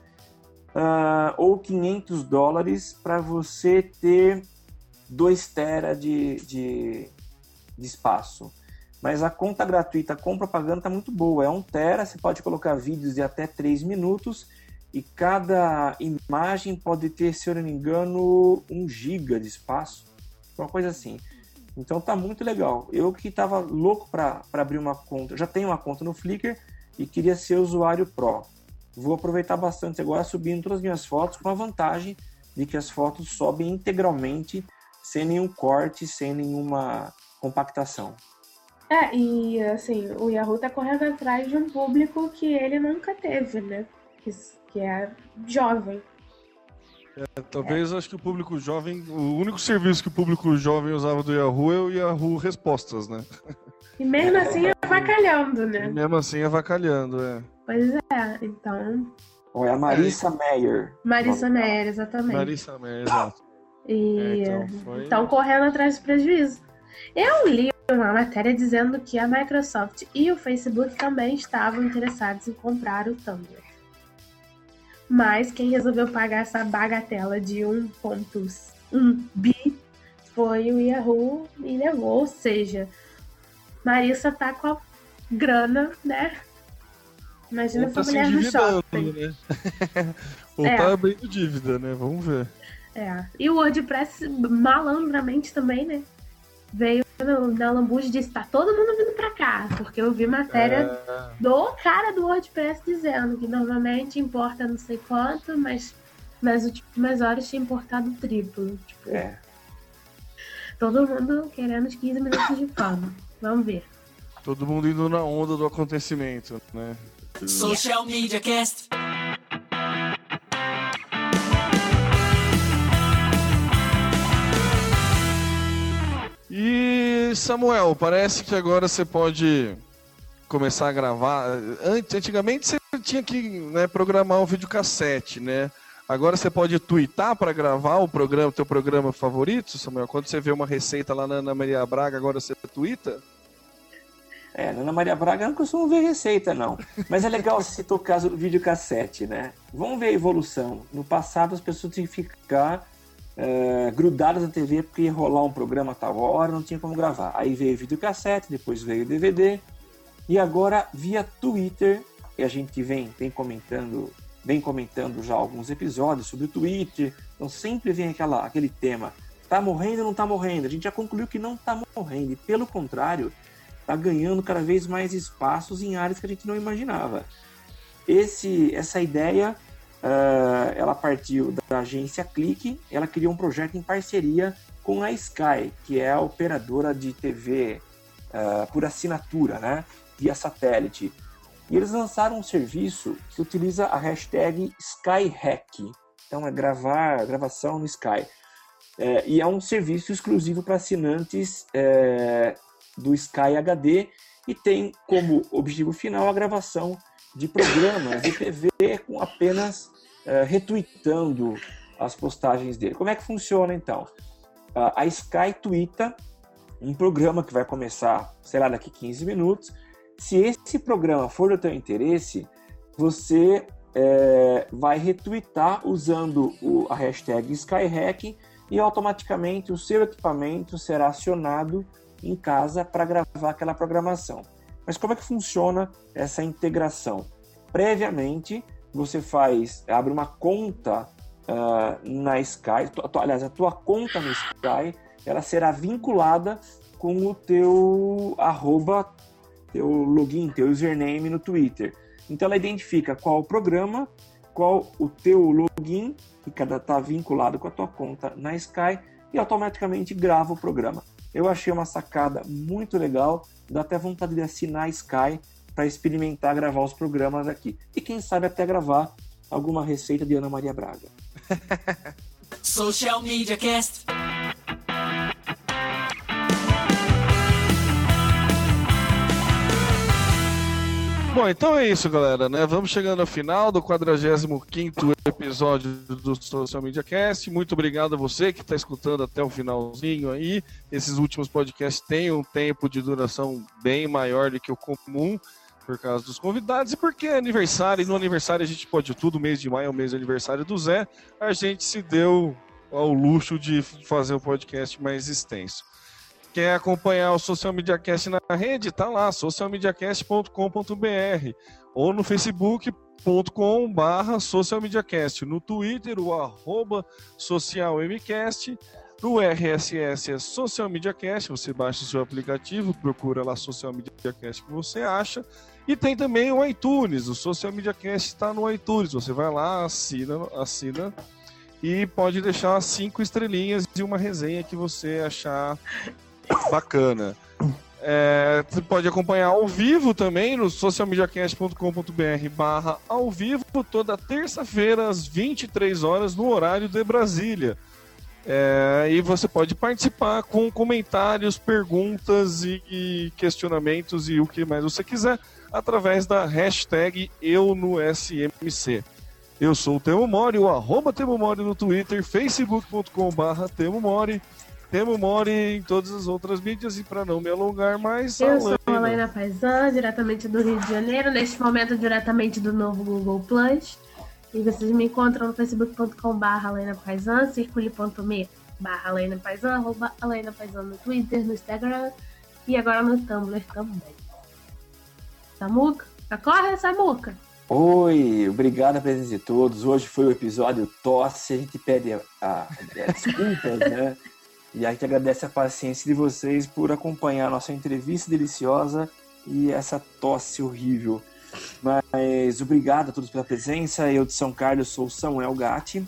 [SPEAKER 6] Ah, ou 500 dólares para você ter 2 tera de, de, de espaço. Mas a conta gratuita com propaganda está muito boa. É 1 tera, você pode colocar vídeos de até 3 minutos e cada imagem pode ter, se eu não me engano, 1 giga de espaço. Uma coisa assim. Então tá muito legal. Eu que estava louco para abrir uma conta, já tenho uma conta no Flickr e queria ser usuário Pro. Vou aproveitar bastante agora subindo todas as minhas fotos com a vantagem de que as fotos sobem integralmente sem nenhum corte, sem nenhuma compactação.
[SPEAKER 5] É, e assim, o Yahoo tá correndo atrás de um público que ele nunca teve, né? Que, que é jovem.
[SPEAKER 4] Talvez acho que o público jovem, o único serviço que o público jovem usava do Yahoo é o Yahoo Respostas, né?
[SPEAKER 5] E mesmo assim avacalhando,
[SPEAKER 4] E
[SPEAKER 5] né?
[SPEAKER 4] mesmo assim avacalhando, é.
[SPEAKER 5] Pois é, então.
[SPEAKER 6] Ou é a Marissa Meyer.
[SPEAKER 5] Marissa Meyer, exatamente.
[SPEAKER 4] Marissa Meyer, exato.
[SPEAKER 5] E
[SPEAKER 4] É, então, foi-
[SPEAKER 5] estão correndo atrás do prejuízo. Eu li uma matéria dizendo que a Microsoft e o Facebook também estavam interessados em comprar o Tumblr. Mas quem resolveu pagar essa bagatela de 1.1 bi foi o Yahoo e levou. Ou seja, Marissa tá com a grana, né? Imagina
[SPEAKER 4] Ou tá
[SPEAKER 5] essa
[SPEAKER 4] se
[SPEAKER 5] mulher no shopping.
[SPEAKER 4] né? [LAUGHS] Ou
[SPEAKER 5] É.
[SPEAKER 4] tá abrindo dívida, né? Vamos ver.
[SPEAKER 5] É. E o WordPress, malandramente também, né? Veio na Lambuja e disse: tá todo mundo vindo pra cá. Porque eu vi matéria
[SPEAKER 4] É,
[SPEAKER 5] do cara do WordPress dizendo que normalmente importa não sei quanto, mas nas últimas horas tinha importado o triplo. Tipo,
[SPEAKER 6] É.
[SPEAKER 5] todo mundo querendo os 15 minutos de fama. Vamos ver.
[SPEAKER 4] todo mundo indo na onda do acontecimento, né?
[SPEAKER 2] Social Media Cast.
[SPEAKER 4] E Samuel, parece que agora você pode começar a gravar. Antigamente você tinha que né, programar um videocassete, né? Agora você pode twittar para gravar o programa, teu programa favorito, Samuel. Quando você vê uma receita lá na Ana Maria Braga, agora você twitta?
[SPEAKER 6] É, na Ana Maria Braga eu não costumo ver receita, não. Mas é legal se citou o caso do videocassete, né? Vamos ver a evolução. No passado as pessoas tinham que ficar eh, grudadas na TV porque ia rolar um programa a tal hora, não tinha como gravar. Aí veio videocassete, depois veio DVD. E agora, via Twitter, e a gente vem, vem comentando vem comentando já alguns episódios sobre o Twitter, então sempre vem aquela, aquele tema, tá morrendo ou não tá morrendo? A gente já concluiu que não tá morrendo, e pelo contrário, tá ganhando cada vez mais espaços em áreas que a gente não imaginava. Esse, essa ideia, ah, ela partiu da agência Clique, ela criou um projeto em parceria com a Sky, que é a operadora de TV ah, por assinatura, né, via satélite. E eles lançaram um serviço que utiliza a hashtag SkyHack. Então é gravar, gravação no Sky. É, e é um serviço exclusivo para assinantes é, do Sky HD e tem como objetivo final a gravação de programas de TV com apenas é, retweetando as postagens dele. Como é que funciona então? A a Sky um programa que vai começar, sei lá, daqui 15 minutos. Se esse programa for do teu interesse, você é, vai retweetar usando o- a hashtag SkyHack e automaticamente o seu equipamento será acionado em casa para gravar aquela programação. Mas como é que funciona essa integração? Previamente, você faz, abre uma conta ah, na Sky, tu- aliás, a tua conta no Sky, ela será vinculada com o teu arroba, teu login, teu username no Twitter. Então ela identifica qual o programa, qual o teu login, que cada está vinculado com a tua conta na Sky, e automaticamente grava o programa. Eu achei uma sacada muito legal, dá até vontade de assinar a Sky para experimentar gravar os programas aqui. E quem sabe até gravar alguma receita de Ana Maria Braga. [LAUGHS]
[SPEAKER 2] Social Media Cast.
[SPEAKER 4] Bom, então é isso, galera, né? Vamos chegando ao final do 45º episódio do Social Media Cast. Muito obrigado a você que está escutando até o finalzinho aí. Esses últimos podcasts têm um tempo de duração bem maior do que o comum por causa dos convidados e porque é aniversário, e no aniversário a gente pode tudo, mês de maio é o mês de aniversário do Zé, a gente se deu ao luxo de fazer um podcast mais extenso. Quer acompanhar o Social Media Cast na rede? Tá lá, socialmediacast.com.br ou no facebook.com barra socialmediacast, no Twitter o arroba no RSS é Social Media Cast, você baixa o seu aplicativo, procura lá Social Media Cast que você acha, e tem também o iTunes, o Social Media Cast está no iTunes, você vai lá, assina, assina e pode deixar cinco estrelinhas e uma resenha que você achar [COUGHS] bacana. É, você pode acompanhar ao vivo também no socialmediacast.com.br barra ao vivo, toda terça-feira às 23 horas no horário de Brasília. É, e você pode participar com comentários, perguntas e, e questionamentos e o que mais você quiser através da hashtag eu no SMC. Eu sou o Temo Mori, o arroba Temo Mori no Twitter, facebook.com barra Temo Mori, Temo Mori em todas as outras mídias e para não me alongar mais,
[SPEAKER 5] Eu sou a.
[SPEAKER 4] Alaina
[SPEAKER 5] Paisan, diretamente do Rio de Janeiro, neste momento diretamente do novo Google Plus. E vocês me encontram no facebook.com barra Alaina Paisan, circule.me barra arroba no Twitter, no Instagram e agora no Tumblr também. Samuca? Acorda, Samuca.
[SPEAKER 6] Oi, obrigado a presença de todos. Hoje foi o episódio tosse. A gente pede a desculpas, né? E a gente agradece a paciência de vocês por acompanhar a nossa entrevista deliciosa e essa tosse horrível. Mas obrigado a todos pela presença. Eu de São Carlos sou Samuel Gatti.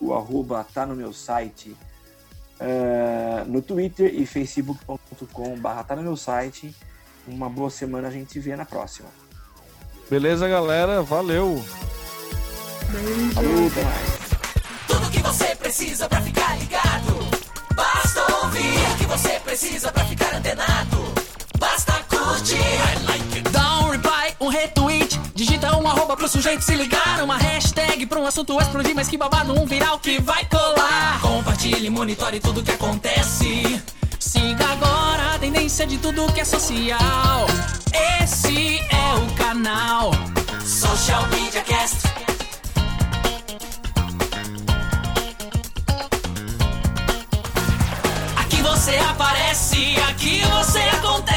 [SPEAKER 6] O arroba tá no meu site uh, no Twitter e facebook.com barra tá no meu site. Uma boa semana, a gente se vê na próxima.
[SPEAKER 4] Beleza, galera? Valeu!
[SPEAKER 6] Falou, até mais.
[SPEAKER 10] Tudo que você precisa pra ficar ligado. Basta ouvir o que você precisa pra ficar antenado. Basta curtir. I like it. Um retweet. Digita um arroba pro sujeito se ligar. Uma hashtag pra um assunto explodir. Mas que babado, um viral que vai colar. Compartilhe, monitore tudo que acontece. Siga agora a tendência de tudo que é social. Esse é o canal Social Media Cast. Aqui você aparece, aqui você acontece.